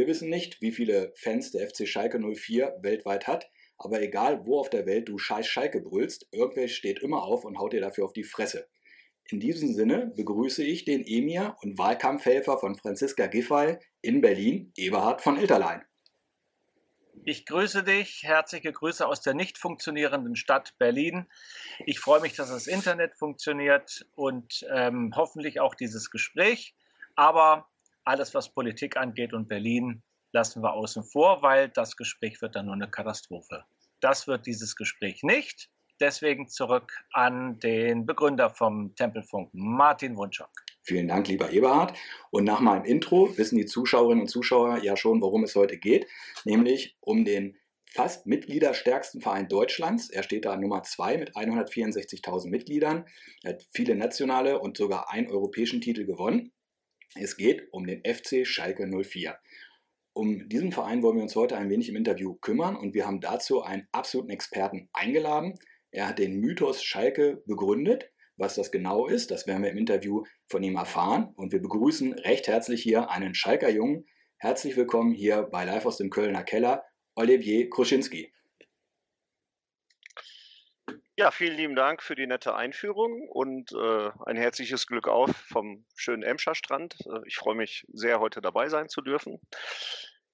Wir wissen nicht, wie viele Fans der FC Schalke 04 weltweit hat, aber egal wo auf der Welt du scheiß Schalke brüllst, irgendwer steht immer auf und haut dir dafür auf die Fresse. In diesem Sinne begrüße ich den Emir und Wahlkampfhelfer von Franziska Giffey in Berlin, Eberhard von Ilterlein. Ich grüße dich. Herzliche Grüße aus der nicht funktionierenden Stadt Berlin. Ich freue mich, dass das Internet funktioniert und ähm, hoffentlich auch dieses Gespräch. Aber alles, was Politik angeht und Berlin, lassen wir außen vor, weil das Gespräch wird dann nur eine Katastrophe. Das wird dieses Gespräch nicht. Deswegen zurück an den Begründer vom Tempelfunk, Martin Wunschok. Vielen Dank, lieber Eberhard. Und nach meinem Intro wissen die Zuschauerinnen und Zuschauer ja schon, worum es heute geht, nämlich um den fast mitgliederstärksten Verein Deutschlands. Er steht da Nummer 2 mit 164.000 Mitgliedern. Er hat viele nationale und sogar einen europäischen Titel gewonnen. Es geht um den FC Schalke 04. Um diesen Verein wollen wir uns heute ein wenig im Interview kümmern und wir haben dazu einen absoluten Experten eingeladen. Er hat den Mythos Schalke begründet. Was das genau ist, das werden wir im Interview von ihm erfahren. Und wir begrüßen recht herzlich hier einen Schalker Jungen. Herzlich willkommen hier bei Live aus dem Kölner Keller, Olivier Kruschinski. Ja, vielen lieben Dank für die nette Einführung und äh, ein herzliches Glück auf vom schönen Emscher Strand. Äh, ich freue mich sehr, heute dabei sein zu dürfen.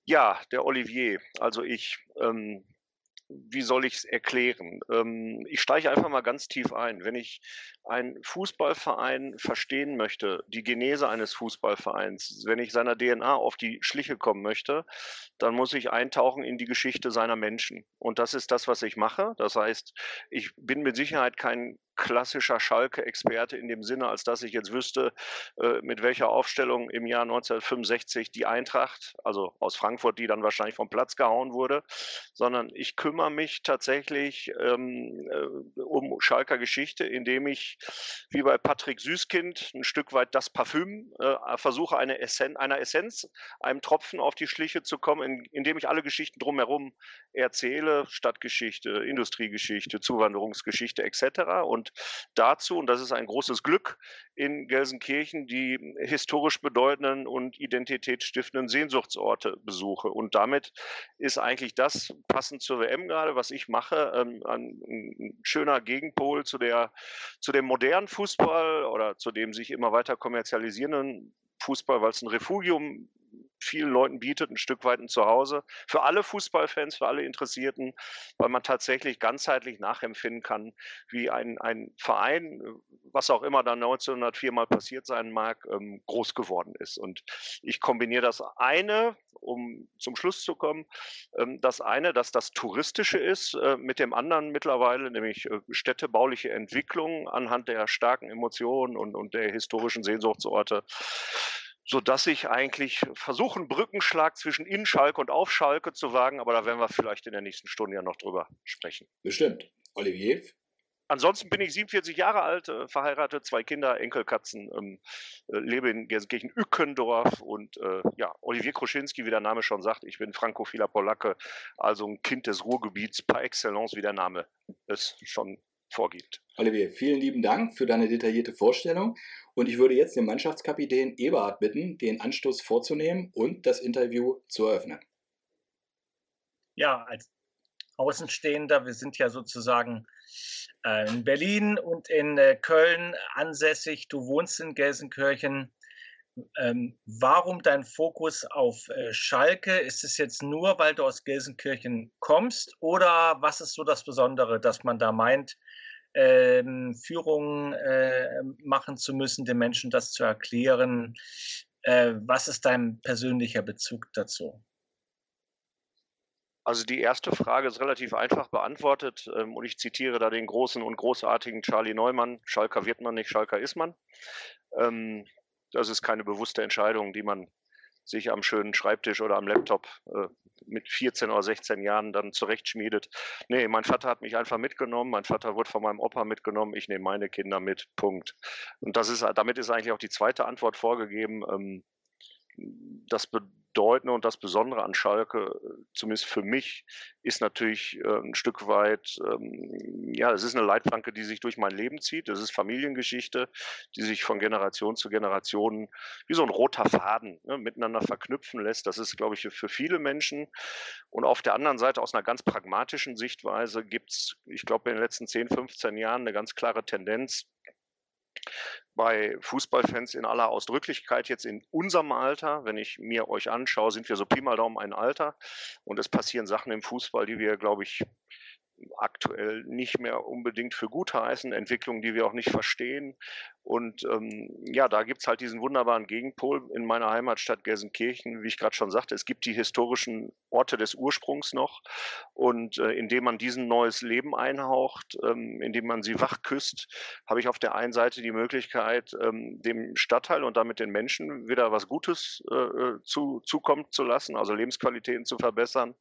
Ja, der Olivier, also ich. Ähm, wie soll ich es erklären? Ähm, ich steige einfach mal ganz tief ein. Wenn ich einen Fußballverein verstehen möchte, die Genese eines Fußballvereins, wenn ich seiner DNA auf die Schliche kommen möchte, dann muss ich eintauchen in die Geschichte seiner Menschen. Und das ist das, was ich mache. Das heißt, ich bin mit Sicherheit kein klassischer Schalke-Experte in dem Sinne, als dass ich jetzt wüsste, äh, mit welcher Aufstellung im Jahr 1965 die Eintracht, also aus Frankfurt, die dann wahrscheinlich vom Platz gehauen wurde, sondern ich kümmere mich tatsächlich ähm, äh, um Schalker Geschichte, indem ich, wie bei Patrick Süßkind, ein Stück weit das Parfüm äh, versuche, eine Essen einer Essenz, einem Tropfen auf die Schliche zu kommen, in, indem ich alle Geschichten drumherum erzähle, Stadtgeschichte, Industriegeschichte, Zuwanderungsgeschichte etc. Und und dazu, und das ist ein großes Glück in Gelsenkirchen, die historisch bedeutenden und identitätsstiftenden Sehnsuchtsorte besuche. Und damit ist eigentlich das, passend zur WM gerade, was ich mache, ähm, ein, ein schöner Gegenpol zu, der, zu dem modernen Fußball oder zu dem sich immer weiter kommerzialisierenden Fußball, weil es ein Refugium vielen Leuten bietet, ein Stück weit ein Zuhause. Für alle Fußballfans, für alle Interessierten, weil man tatsächlich ganzheitlich nachempfinden kann, wie ein, ein Verein, was auch immer da 1904 mal passiert sein mag, ähm, groß geworden ist. Und ich kombiniere das eine, um zum Schluss zu kommen, ähm, das eine, dass das touristische ist, äh, mit dem anderen mittlerweile, nämlich äh, städtebauliche Entwicklung anhand der starken Emotionen und, und der historischen Sehnsuchtsorte so dass ich eigentlich versuche, einen Brückenschlag zwischen in Schalke und auf Schalke zu wagen, aber da werden wir vielleicht in der nächsten Stunde ja noch drüber sprechen. Bestimmt. Olivier? Ansonsten bin ich 47 Jahre alt, äh, verheiratet, zwei Kinder, Enkelkatzen, ähm, äh, lebe in Gelsenkirchen Ückendorf und äh, ja, Olivier Kruschinski, wie der Name schon sagt, ich bin frankophiler Polacke, also ein Kind des Ruhrgebiets par excellence, wie der Name es schon vorgibt. Olivier, vielen lieben Dank für deine detaillierte Vorstellung. Und ich würde jetzt den Mannschaftskapitän Eberhard bitten, den Anstoß vorzunehmen und das Interview zu eröffnen. Ja, als Außenstehender, wir sind ja sozusagen äh, in Berlin und in äh, Köln ansässig. Du wohnst in Gelsenkirchen. Ähm, warum dein Fokus auf äh, Schalke? Ist es jetzt nur, weil du aus Gelsenkirchen kommst oder was ist so das Besondere, dass man da meint, ähm, Führung äh, machen zu müssen, den Menschen das zu erklären? Äh, was ist dein persönlicher Bezug dazu? Also die erste Frage ist relativ einfach beantwortet ähm, und ich zitiere da den großen und großartigen Charlie Neumann, Schalker wird man nicht, Schalker ist man. Ähm, das ist keine bewusste Entscheidung, die man sich am schönen Schreibtisch oder am Laptop äh, mit 14 oder 16 Jahren dann zurechtschmiedet. Nee, mein Vater hat mich einfach mitgenommen. Mein Vater wurde von meinem Opa mitgenommen. Ich nehme meine Kinder mit. Punkt. Und das ist, damit ist eigentlich auch die zweite Antwort vorgegeben. Ähm, das Bedeutende und das Besondere an Schalke, zumindest für mich, ist natürlich äh, ein Stück weit, ähm, ja, es ist eine Leitplanke, die sich durch mein Leben zieht. Es ist Familiengeschichte, die sich von Generation zu Generation wie so ein roter Faden ne, miteinander verknüpfen lässt. Das ist, glaube ich, für viele Menschen. Und auf der anderen Seite, aus einer ganz pragmatischen Sichtweise, gibt es, ich glaube, in den letzten 10, 15 Jahren eine ganz klare Tendenz, bei Fußballfans in aller Ausdrücklichkeit jetzt in unserem Alter, wenn ich mir euch anschaue, sind wir so Pi mal Daumen ein Alter. Und es passieren Sachen im Fußball, die wir, glaube ich, aktuell nicht mehr unbedingt für gut heißen, Entwicklungen, die wir auch nicht verstehen. Und ähm, ja, da gibt es halt diesen wunderbaren Gegenpol in meiner Heimatstadt Gelsenkirchen, wie ich gerade schon sagte. Es gibt die historischen Orte des Ursprungs noch. Und äh, indem man diesen neues Leben einhaucht, ähm, indem man sie wach küsst, habe ich auf der einen Seite die Möglichkeit, ähm, dem Stadtteil und damit den Menschen wieder was Gutes äh, äh zu, zukommen zu lassen, also Lebensqualitäten zu verbessern.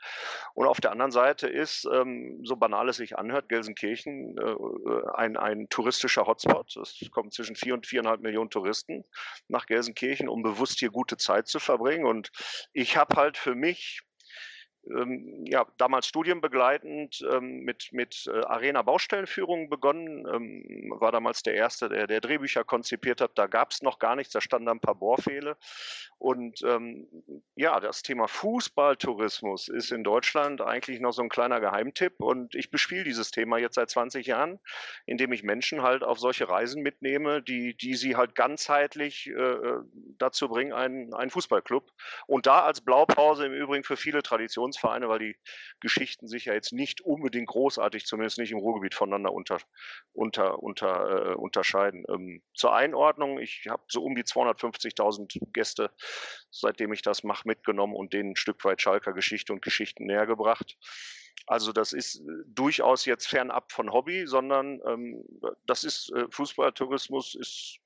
Und auf der anderen Seite ist, ähm, so banal es sich anhört, Gelsenkirchen äh, ein, ein touristischer Hotspot. Es kommt zwischen vier und viereinhalb Millionen Touristen nach Gelsenkirchen, um bewusst hier gute Zeit zu verbringen. Und ich habe halt für mich ähm, ja, damals studienbegleitend ähm, mit, mit äh, Arena-Baustellenführungen begonnen, ähm, war damals der Erste, der, der Drehbücher konzipiert hat. Da gab es noch gar nichts, da standen ein paar Bohrfehle. Und ähm, ja, das Thema Fußballtourismus ist in Deutschland eigentlich noch so ein kleiner Geheimtipp. Und ich bespiele dieses Thema jetzt seit 20 Jahren, indem ich Menschen halt auf solche Reisen mitnehme, die, die sie halt ganzheitlich äh, äh dazu bringen, einen, einen Fußballclub. Und da als Blaupause im Übrigen für viele Traditions Traditionsvereine, weil die Geschichten sich ja jetzt nicht unbedingt großartig, zumindest nicht im Ruhrgebiet, voneinander unter, unter, unter, äh, unterscheiden. Ähm, zur Einordnung, ich habe so um die 250.000 Gäste, seitdem ich das mache, mitgenommen und denen ein Stück weit Schalker Geschichte und Geschichten näher gebracht. Also das ist äh, durchaus jetzt fernab von Hobby, sondern ähm, das ist äh, Fußballtourismus ist,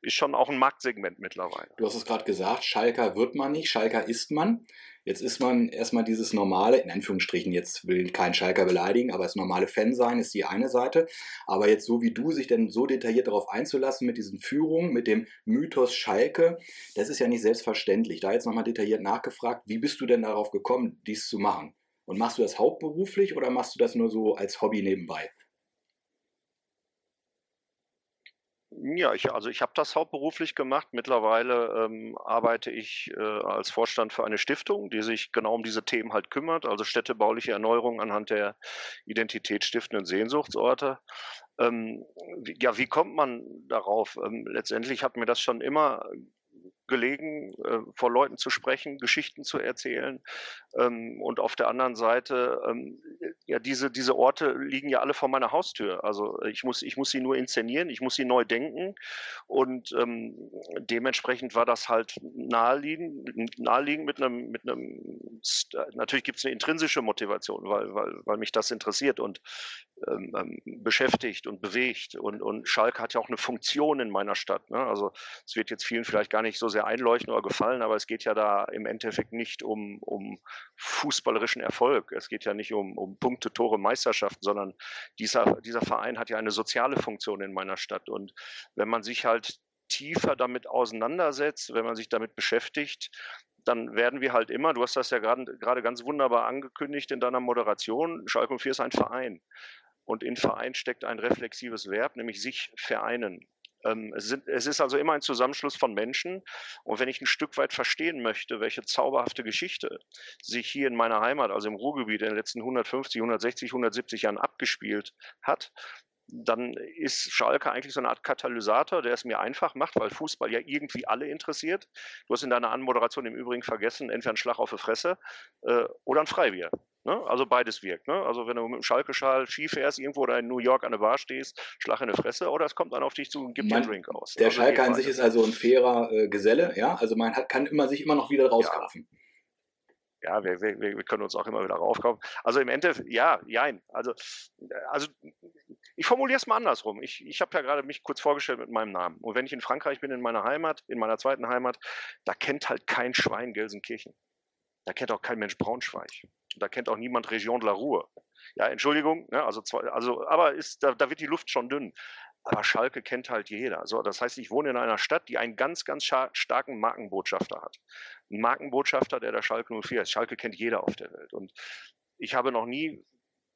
ist schon auch ein Marktsegment mittlerweile. Du hast es gerade gesagt, Schalker wird man nicht, Schalker ist man. Jetzt ist man erstmal dieses normale, in Anführungsstrichen, jetzt will kein Schalker beleidigen, aber das normale Fan sein ist die eine Seite. Aber jetzt so wie du sich denn so detailliert darauf einzulassen mit diesen Führungen, mit dem Mythos Schalke, das ist ja nicht selbstverständlich. Da jetzt nochmal detailliert nachgefragt, wie bist du denn darauf gekommen, dies zu machen? Und machst du das hauptberuflich oder machst du das nur so als Hobby nebenbei? Ja, ich, also ich habe das hauptberuflich gemacht. Mittlerweile ähm, arbeite ich äh, als Vorstand für eine Stiftung, die sich genau um diese Themen halt kümmert, also städtebauliche Erneuerung anhand der identitätsstiftenden Sehnsuchtsorte. Ähm, ja, wie kommt man darauf? Ähm, letztendlich hat mir das schon immer gelegen, äh, vor Leuten zu sprechen, Geschichten zu erzählen. Ähm, und auf der anderen Seite, ähm, ja, diese, diese Orte liegen ja alle vor meiner Haustür. Also ich muss, ich muss sie nur inszenieren, ich muss sie neu denken. Und ähm, dementsprechend war das halt naheliegend, naheliegend mit einem, mit einem natürlich gibt es eine intrinsische Motivation, weil, weil, weil mich das interessiert und ähm, ähm, beschäftigt und bewegt. Und, und Schalke hat ja auch eine Funktion in meiner Stadt. Ne? Also es wird jetzt vielen vielleicht gar nicht so sehr einleuchten oder gefallen, aber es geht ja da im Endeffekt nicht um, um fußballerischen Erfolg. Es geht ja nicht um, um Punkte, Tore, Meisterschaften, sondern dieser, dieser Verein hat ja eine soziale Funktion in meiner Stadt. Und wenn man sich halt tiefer damit auseinandersetzt, wenn man sich damit beschäftigt, dann werden wir halt immer, du hast das ja gerade ganz wunderbar angekündigt in deiner Moderation, Schalke 04 ist ein Verein. Und in Verein steckt ein reflexives Verb, nämlich sich vereinen. Ähm, es, sind, es, ist also immer ein Zusammenschluss von Menschen. Und wenn ich ein Stück weit verstehen möchte, welche zauberhafte Geschichte sich hier in meiner Heimat, also im Ruhrgebiet, in den letzten 150, 160, 170 Jahren abgespielt hat, dann ist Schalke eigentlich so eine Art Katalysator, der es mir einfach macht, weil Fußball ja irgendwie alle interessiert. Du hast in deiner Anmoderation im Übrigen vergessen, entweder ein Schlag auf die Fresse äh, oder ein Freibier. Ne? Also beides wirkt. Ne? Also wenn du mit dem Schalke-Schal Ski fährst, irgendwo oder in New York an der Bar stehst, Schlag in die Fresse oder es kommt dann auf dich zu und gibt dir einen Drink aus. Der also Schalke an sich ist also ein fairer äh, Geselle, ja. Also man hat, kann immer sich immer noch wieder rauskaufen. Ja. Ja, wir, wir, wir können uns auch immer wieder raufkaufen. Also im Endeffekt, ja, jein. Also, also ich formuliere es mal andersrum. Ich, ich habe ja gerade mich kurz vorgestellt mit meinem Namen. Und wenn ich in Frankreich bin, in meiner Heimat, in meiner zweiten Heimat, da kennt halt kein Schwein Gelsenkirchen. Da kennt auch kein Mensch Braunschweig. Da kennt auch niemand Region de la Ruhr. Ja, Entschuldigung, ne, also, also, aber ist, da, da wird die Luft schon dünn. aber Schalke kennt halt jeder. So, das heißt, ich wohne in einer Stadt, die einen ganz, ganz starken Markenbotschafter hat. Ein Markenbotschafter, der der Schalke 04 ist. Schalke kennt jeder auf der Welt. Und ich habe noch nie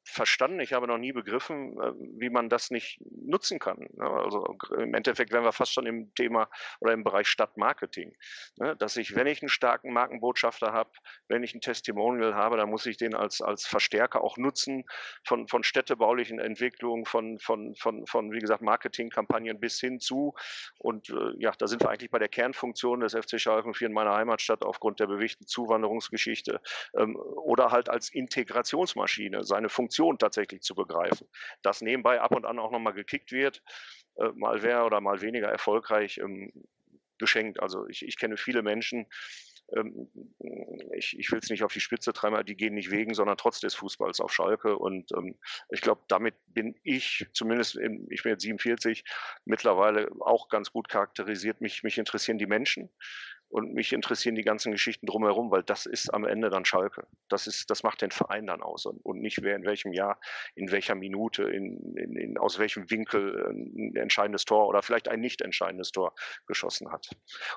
verstanden, ich habe noch nie begriffen, äh, wie man das nicht nutzen kann. Ne? Also im Endeffekt wären wir fast schon im Thema oder im Bereich Stadtmarketing. Ne? Dass ich, wenn ich einen starken Markenbotschafter habe, wenn ich ein Testimonial habe, dann muss ich den als, als Verstärker auch nutzen von, von städtebaulichen Entwicklungen, von, von, von, von, wie gesagt, Marketingkampagnen bis hin zu. Und äh, ja, da sind wir eigentlich bei der Kernfunktion des FC Schalke 04 in meiner Heimatstadt aufgrund der bewegten Zuwanderungsgeschichte ähm, oder halt als Integrationsmaschine seine Funktion Funktion tatsächlich zu begreifen. Dass nebenbei ab und an auch nochmal gekickt wird, äh, mal wer oder mal weniger erfolgreich ähm, geschenkt. Also ich, ich kenne viele Menschen, ähm, ich, ich will es nicht auf die Spitze treiben, die gehen nicht wegen, sondern trotz des Fußballs auf Schalke. Und ähm, ich glaube, damit bin ich, zumindest in, ich bin jetzt 47, mittlerweile auch ganz gut charakterisiert. Mich, mich interessieren die Menschen. Und mich interessieren die ganzen Geschichten drumherum, weil das ist am Ende dann Schalke. Das, ist, das macht den Verein dann aus und, und nicht wer in welchem Jahr, in welcher Minute, in, in, in, aus welchem Winkel ein entscheidendes Tor oder vielleicht ein nicht entscheidendes Tor geschossen hat.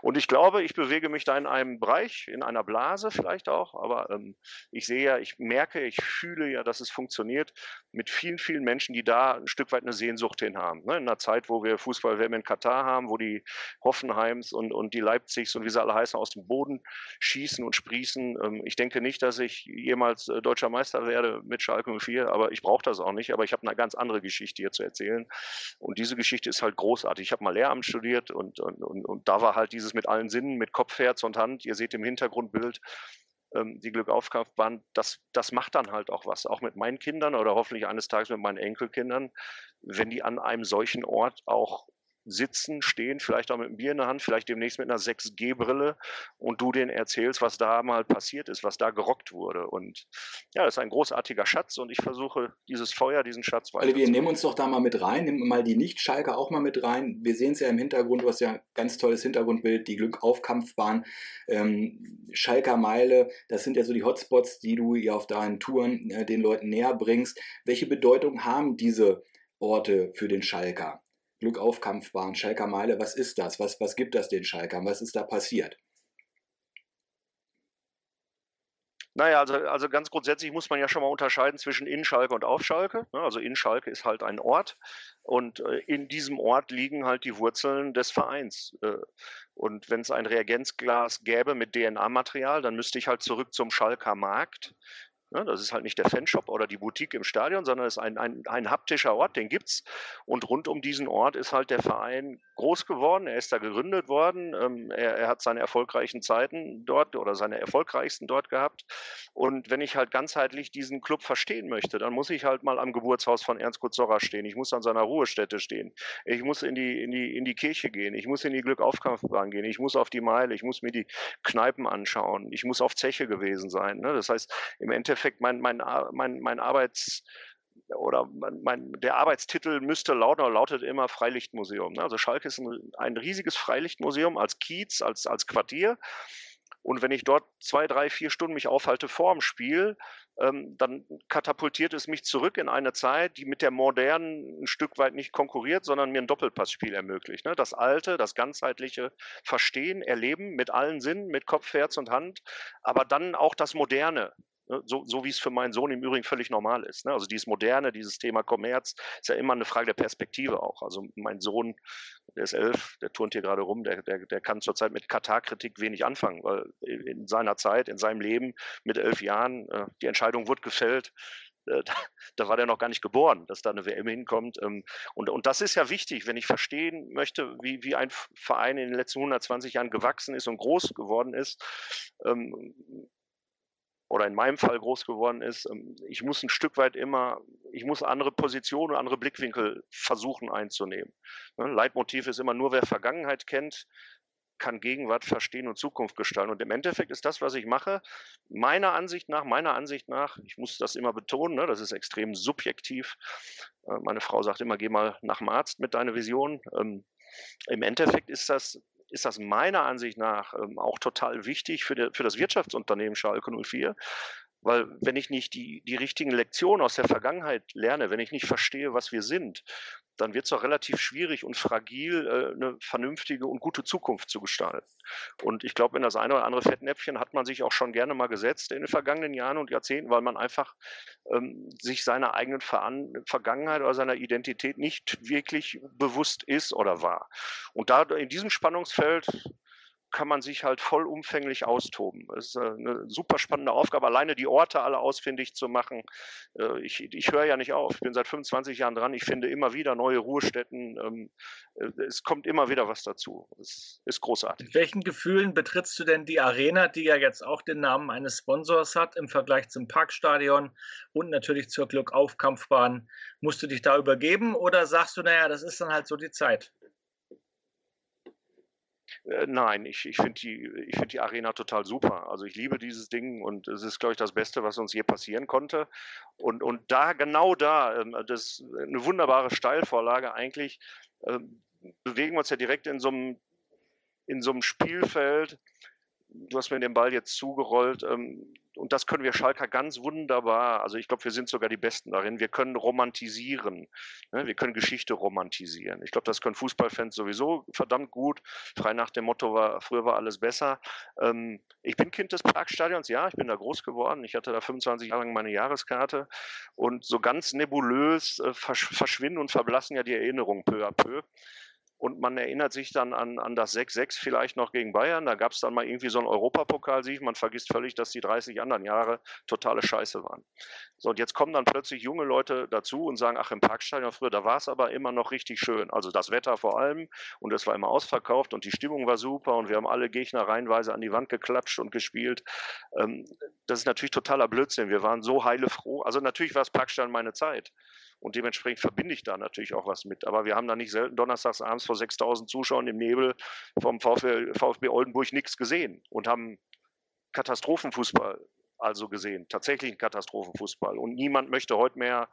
Und ich glaube, ich bewege mich da in einem Bereich, in einer Blase vielleicht auch, aber ähm, ich sehe ja, ich merke, ich fühle ja, dass es funktioniert mit vielen, vielen Menschen, die da ein Stück weit eine Sehnsucht hin haben. Ne? In einer Zeit, wo wir Fußball-WM in Katar haben, wo die Hoffenheims und, und die Leipzigs und wie sie alle heißen, aus dem Boden schießen und sprießen. Ähm, ich denke nicht, dass ich jemals äh, deutscher Meister werde mit Schalke 04, aber ich brauche das auch nicht. Aber ich habe eine ganz andere Geschichte hier zu erzählen. Und diese Geschichte ist halt großartig. Ich habe mal Lehramt studiert und, und, und, und da war halt dieses mit allen Sinnen, mit Kopf, Herz und Hand. Ihr seht im Hintergrundbild ähm, die Glückaufkaufbahn, das, das macht dann halt auch was, auch mit meinen Kindern oder hoffentlich eines Tages mit meinen Enkelkindern, wenn die an einem solchen Ort auch sitzen, stehen, vielleicht auch mit einem Bier in der Hand, vielleicht demnächst mit einer 6G-Brille und du denen erzählst, was da mal passiert ist, was da gerockt wurde. Und ja, das ist ein großartiger Schatz und ich versuche dieses Feuer, diesen Schatz weiter. Wir nehmen uns doch da mal mit rein, nehmen mal die Nicht-Schalker auch mal mit rein. Wir sehen es ja im Hintergrund, du hast ja ein ganz tolles Hintergrundbild, die Glückaufkampfbahn, ähm, Schalker Meile, das sind ja so die Hotspots, die du ja auf deinen Touren äh, den Leuten näher bringst. Welche Bedeutung haben diese Orte für den Schalker? Glückaufkampfbahn, Schalker Meile, was ist das? Was, was gibt das den Schalkern? Was ist da passiert? Naja, also, also ganz grundsätzlich muss man ja schon mal unterscheiden zwischen In-Schalke und Auf-Schalke. Ne? Also In-Schalke ist halt ein Ort und äh, in diesem Ort liegen halt die Wurzeln des Vereins. Äh, und wenn es ein Reagenzglas gäbe mit DNA-Material, dann müsste ich halt zurück zum Schalker Markt. Ne, das ist halt nicht der Fanshop oder die Boutique im Stadion, sondern es ist ein, ein, ein haptischer Ort, den gibt's. Und rund um diesen Ort ist halt der Verein groß geworden. Er ist da gegründet worden. Ähm, er, er, hat seine erfolgreichen Zeiten dort oder seine erfolgreichsten dort gehabt. Und wenn ich halt ganzheitlich diesen Club verstehen möchte, dann muss ich halt mal am Geburtshaus von Ernst Kurt Zorra stehen. Ich muss an seiner Ruhestätte stehen. Ich muss in die, in die, in die Kirche gehen. Ich muss in die Glückaufkampfbahn gehen. Ich muss auf die Meile. Ich muss mir die Kneipen anschauen. Ich muss auf Zeche gewesen sein. Ne? Das heißt, im Endeffekt Endeffekt mein, mein, mein, mein Arbeits- oder mein, der Arbeitstitel müsste lauten oder lautet immer Freilichtmuseum. Ne? Also Schalke ist ein, ein riesiges Freilichtmuseum als Kiez, als, als Quartier. Und wenn ich dort zwei, drei, vier Stunden mich aufhalte vor dem Spiel, ähm, dann katapultiert es mich zurück in eine Zeit, die mit der modernen ein Stück weit nicht konkurriert, sondern mir ein Doppelpassspiel ermöglicht. Ne? Das alte, das ganzheitliche Verstehen, Erleben mit allen Sinnen, mit Kopf, Herz und Hand, aber dann auch das Moderne. Ne, so, so wie es für meinen Sohn im Übrigen völlig normal ist. Ne? Also dieses Moderne, dieses Thema Kommerz, ist ja immer eine Frage der Perspektive auch. Also mein Sohn, der ist elf, der turnt hier gerade rum, der, der, der kann zurzeit mit Katar-Kritik wenig anfangen, weil in seiner Zeit, in seinem Leben mit elf Jahren, äh, die Entscheidung wurde gefällt, äh, da, war der noch gar nicht geboren, dass da eine WM hinkommt. Ähm, und, und das ist ja wichtig, wenn ich verstehen möchte, wie, wie ein Verein in den letzten 120 Jahren gewachsen ist und groß geworden ist. Oder in meinem Fall groß geworden ist, ähm, ich muss ein Stück weit immer, ich muss andere Positionen, andere Blickwinkel versuchen einzunehmen. Ne, Leitmotiv ist immer nur, wer Vergangenheit kennt, kann Gegenwart verstehen und Zukunft gestalten. Und im Endeffekt ist das, was ich mache, meiner Ansicht nach, meiner Ansicht nach, ich muss das immer betonen, ne, das ist extrem subjektiv. Äh, meine Frau sagt immer, geh mal nach dem Arzt mit deiner Vision. Ähm, Im Endeffekt ist das ist das meiner Ansicht nach ähm, auch total wichtig für, der, für das Wirtschaftsunternehmen Schalke 04, Weil wenn ich nicht die, die richtigen Lektionen aus der Vergangenheit lerne, wenn ich nicht verstehe, was wir sind, dann wird es auch relativ schwierig und fragil, äh, eine vernünftige und gute Zukunft zu gestalten. Und ich glaube, in das eine oder andere Fettnäpfchen hat man sich auch schon gerne mal gesetzt in den vergangenen Jahren und Jahrzehnten, weil man einfach ähm, sich seiner eigenen Ver Vergangenheit oder seiner Identität nicht wirklich bewusst ist oder war. Und da in diesem Spannungsfeld kann man sich halt vollumfänglich austoben. Es ist äh, eine super spannende Aufgabe, alleine die Orte alle ausfindig zu machen. Äh, ich, ich höre ja nicht auf. Ich bin seit 25 Jahren dran. Ich finde immer wieder neue Ruhestätten. Ähm, äh, es kommt immer wieder was dazu. Es ist großartig. Mit welchen Gefühlen betrittst du denn die Arena, die ja jetzt auch den Namen eines Sponsors hat, im Vergleich zum Parkstadion und natürlich zur Glückaufkampfbahn? Musst du dich da übergeben oder sagst du, naja, das ist dann halt so die Zeit? Äh, nein, ich, ich finde die, find die Arena total super. Also ich liebe dieses Ding und es ist, glaube ich, das Beste, was uns je passieren konnte. Und, und da, genau da, ähm, das ist eine wunderbare Steilvorlage eigentlich, ähm, bewegen wir uns ja direkt in so einem, in so einem Spielfeld. Du hast mir den Ball jetzt zugerollt. Ähm, und das können wir Schalker ganz wunderbar. Also ich glaube, wir sind sogar die Besten darin. Wir können romantisieren. Ne? Wir können Geschichte romantisieren. Ich glaube, das können Fußballfans sowieso verdammt gut. Frei nach dem Motto war, früher war alles besser. Ähm, ich bin Kind des Parkstadions, ja, ich bin da groß geworden. Ich hatte da 25 Jahre lang meine Jahreskarte. Und so ganz nebulös äh, verschwinden und verblassen ja die Erinnerungen peu à peu. Und man erinnert sich dann an, an das 6-6 vielleicht noch gegen Bayern. Da gab es dann mal irgendwie so einen Europapokalsieg. Man vergisst völlig, dass die 30 anderen Jahre totale Scheiße waren. So, und jetzt kommen dann plötzlich junge Leute dazu und sagen, ach, im Parkstadion früher, da war es aber immer noch richtig schön. Also das Wetter vor allem und es war immer ausverkauft und die Stimmung war super und wir haben alle Gegner reihenweise an die Wand geklatscht und gespielt. Ähm, das ist natürlich totaler Blödsinn. Wir waren so heile froh. Also natürlich war das Parkstadion meine Zeit. Und dementsprechend verbinde ich da natürlich auch was mit. Aber wir haben da nicht selten donnerstags abends vor 6000 Zuschauern im Nebel vom VfB, VfB Oldenburg nichts gesehen und haben Katastrophenfußball also gesehen, tatsächlichen Katastrophenfußball. Und niemand möchte heute mehr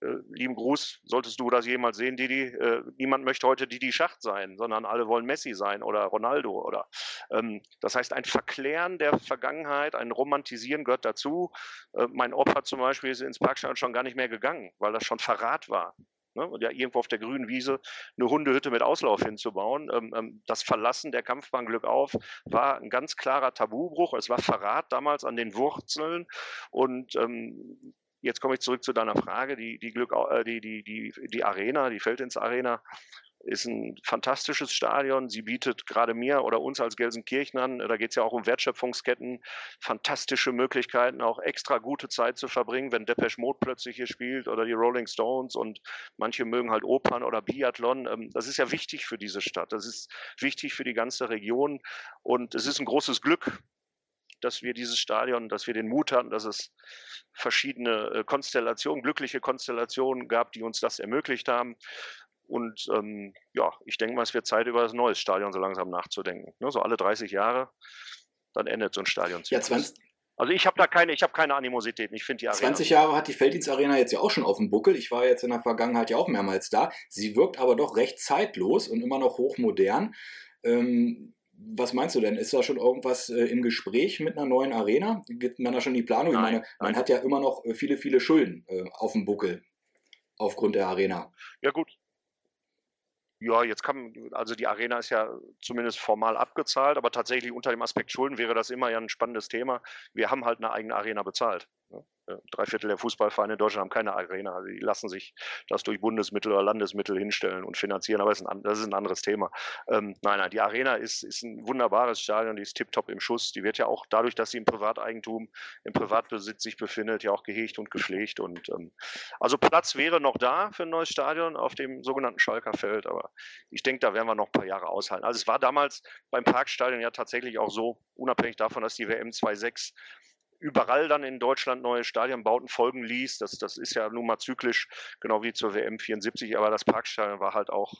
lieben Gruß, solltest du das jemals sehen, Didi, äh, niemand möchte heute Didi Schacht sein, sondern alle wollen Messi sein oder Ronaldo oder ähm, das heißt ein Verklären der Vergangenheit, ein Romantisieren gehört dazu. Äh, mein Opa zum Beispiel ist ins Parkstadion schon gar nicht mehr gegangen, weil das schon Verrat war. Ne? Und ja irgendwo auf der grünen Wiese eine Hundehütte mit Auslauf hinzubauen. Ähm, ähm, das Verlassen der Kampfbahn Glück auf war ein ganz klarer Tabubruch. Es war Verrat damals an den Wurzeln und ähm, Jetzt komme ich zurück zu deiner Frage. Die, die, Glück, äh, die, die, die, die Arena, die Feldins Arena, ist ein fantastisches Stadion. Sie bietet gerade mir oder uns als Gelsenkirchnern, da geht es ja auch um Wertschöpfungsketten, fantastische Möglichkeiten, auch extra gute Zeit zu verbringen, wenn Depeche Mode plötzlich hier spielt oder die Rolling Stones und manche mögen halt Opern oder Biathlon. Ähm, das ist ja wichtig für diese Stadt. Das ist wichtig für die ganze Region und es ist ein großes Glück, dass wir dieses Stadion, dass wir den Mut hatten, dass es verschiedene äh, Konstellationen, glückliche Konstellationen gab, die uns das ermöglicht haben. Und ähm, ja, ich denke mal, es wird Zeit, über das neue Stadion so langsam nachzudenken. Ne, so alle 30 Jahre, dann endet so ein Stadion. Ja, 20, also ich habe da keine, ich habe keine Animosität. Ich finde die Arena. 20 Jahre hat die Felddienst Arena jetzt ja auch schon auf dem Buckel. Ich war jetzt in der Vergangenheit ja auch mehrmals da. Sie wirkt aber doch recht zeitlos und immer noch hochmodern. Ähm, was meinst du denn? Ist da schon irgendwas äh, im Gespräch mit einer neuen Arena? Gibt man da schon die Planung? Nein, ich meine, man nein. hat ja immer noch äh, viele, viele Schulden äh, auf dem Buckel aufgrund der Arena. Ja, gut. Ja, jetzt kann, also die Arena ist ja zumindest formal abgezahlt, aber tatsächlich unter dem Aspekt Schulden wäre das immer ja ein spannendes Thema. Wir haben halt eine eigene Arena bezahlt. Äh, drei Viertel der Fußballvereine in Deutschland haben keine Arena. Also die lassen sich das durch Bundesmittel oder Landesmittel hinstellen und finanzieren, aber das ist ein, das ist ein anderes Thema. Ähm, nein, nein, die Arena ist, ist ein wunderbares Stadion, die ist tiptop im Schuss. Die wird ja auch dadurch, dass sie im Privateigentum, im Privatbesitz sich befindet, ja auch gehegt und gepflegt. Und ähm, also Platz wäre noch da für ein neues Stadion auf dem sogenannten Schalker Feld, aber ich denke, da werden wir noch ein paar Jahre aushalten. Also es war damals beim Parkstadion ja tatsächlich auch so, unabhängig davon, dass die WM 2.6 überall dann in Deutschland neue Stadionbauten folgen ließ. Das, das ist ja nun mal zyklisch, genau wie zur WM 74, aber das Parkstadion war halt auch,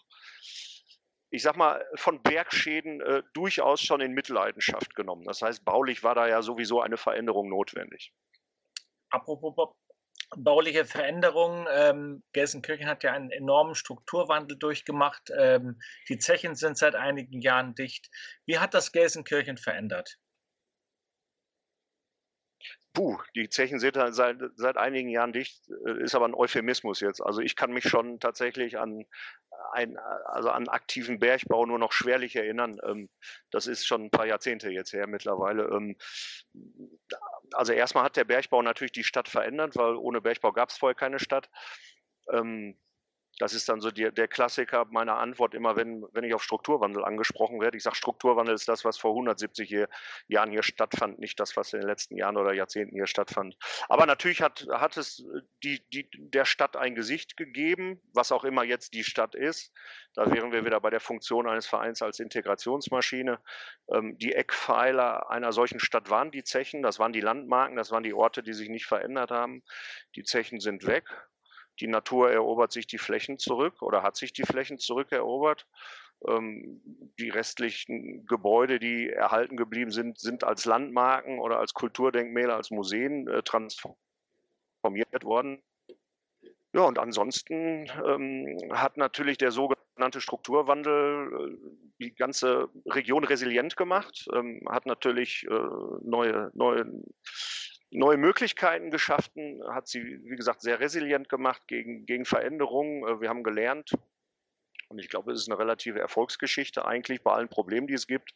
ich sag mal, von Bergschäden äh, durchaus schon in Mitleidenschaft genommen. Das heißt, baulich war da ja sowieso eine Veränderung notwendig. Apropos bauliche Veränderungen. Ähm, Gelsenkirchen hat ja einen enormen Strukturwandel durchgemacht. Ähm, die Zechen sind seit einigen Jahren dicht. Wie hat das Gelsenkirchen verändert? Puh, die Zechen sind halt seit, seit einigen Jahren dicht, äh, ist aber ein Euphemismus jetzt. Also ich kann mich schon tatsächlich an ein, also an aktiven Bergbau nur noch schwerlich erinnern. Ähm, das ist schon ein paar Jahrzehnte jetzt her mittlerweile. Ähm, also erstmal hat der Bergbau natürlich die Stadt verändert, weil ohne Bergbau gab es vorher keine Stadt. Ähm, das ist dann so die, der Klassiker meiner Antwort immer, wenn, wenn ich auf Strukturwandel angesprochen werde. Ich sage, Strukturwandel ist das, was vor 170 hier, Jahren hier stattfand, nicht das, was in den letzten Jahren oder Jahrzehnten hier stattfand. Aber natürlich hat, hat es die, die, der Stadt ein Gesicht gegeben, was auch immer jetzt die Stadt ist. Da wären wir wieder bei der Funktion eines Vereins als Integrationsmaschine. Ähm, die Eckpfeiler einer solchen Stadt waren die Zechen, das waren die Landmarken, das waren die Orte, die sich nicht verändert haben. Die Zechen sind weg die Natur erobert sich die Flächen zurück oder hat sich die Flächen zurückerobert. Ähm, die restlichen Gebäude, die erhalten geblieben sind, sind als Landmarken oder als Kulturdenkmäler, als Museen äh, transformiert worden. Ja, und ansonsten ähm, hat natürlich der sogenannte Strukturwandel äh, die ganze Region resilient gemacht, ähm, hat natürlich äh, neue, neue neue Möglichkeiten geschaffen, hat sie, wie gesagt, sehr resilient gemacht gegen, gegen Veränderungen. Äh, wir haben gelernt, und ich glaube, es ist eine relative Erfolgsgeschichte eigentlich bei allen Problemen, die es gibt.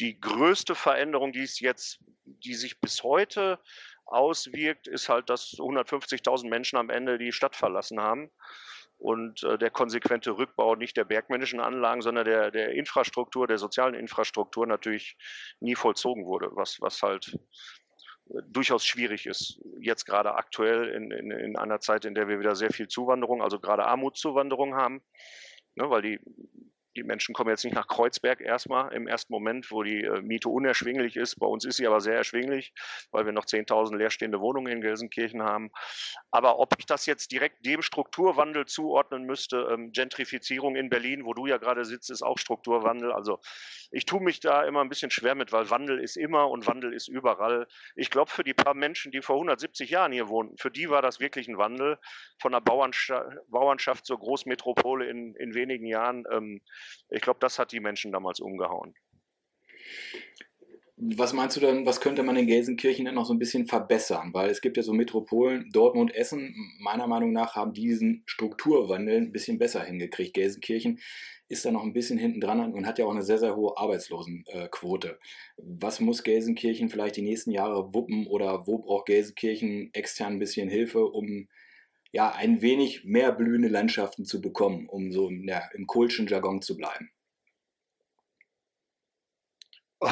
Die größte Veränderung, die es jetzt, die sich bis heute auswirkt, ist halt, dass 150.000 Menschen am Ende die Stadt verlassen haben und äh, der konsequente Rückbau nicht der bergmännischen Anlagen, sondern der, der Infrastruktur, der sozialen Infrastruktur natürlich nie vollzogen wurde, was, was halt durchaus schwierig ist. Jetzt gerade aktuell in, in, in einer Zeit, in der wir wieder sehr viel Zuwanderung, also gerade Armutszuwanderung haben, ne, weil die die Menschen kommen jetzt nicht nach Kreuzberg erstmal im ersten Moment, wo die äh, Miete unerschwinglich ist. Bei uns ist sie aber sehr erschwinglich, weil wir noch 10.000 leerstehende Wohnungen in Gelsenkirchen haben. Aber ob ich das jetzt direkt dem Strukturwandel zuordnen müsste, ähm, Gentrifizierung in Berlin, wo du ja gerade sitzt, ist auch Strukturwandel. Also ich tue mich da immer ein bisschen schwer mit, weil Wandel ist immer und Wandel ist überall. Ich glaube, für die paar Menschen, die vor 170 Jahren hier wohnten, für die war das wirklich ein Wandel von einer Bauernschaft zur Großmetropole in, in wenigen Jahren. Ähm, ich glaube, das hat die Menschen damals umgehauen. Was meinst du denn, was könnte man in Gelsenkirchen denn noch so ein bisschen verbessern? Weil es gibt ja so Metropolen, Dortmund, Essen, meiner Meinung nach haben diesen Strukturwandel ein bisschen besser hingekriegt. Gelsenkirchen ist da noch ein bisschen hinten dran und hat ja auch eine sehr, sehr hohe Arbeitslosenquote. Was muss Gelsenkirchen vielleicht die nächsten Jahre wuppen oder wo braucht Gelsenkirchen extern ein bisschen Hilfe, um ja, ein wenig mehr blühende Landschaften zu bekommen, um so ja, im Kohlschen Jargon zu bleiben? Oh,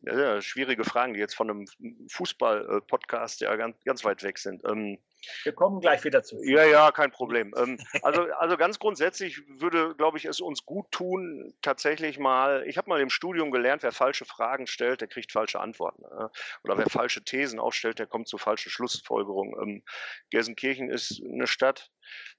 ja, schwierige Fragen, die jetzt von einem Fußball-Podcast ja ganz, ganz weit weg sind. Ähm, wir kommen gleich wieder zu. Ja, ja, kein Problem. Ähm, also, also ganz grundsätzlich würde, glaube ich, es uns gut tun, tatsächlich mal, ich habe mal im Studium gelernt, wer falsche Fragen stellt, der kriegt falsche Antworten. Ne? Oder wer falsche Thesen aufstellt, der kommt zu falschen Schlussfolgerungen. Ähm, Gelsenkirchen ist eine Stadt,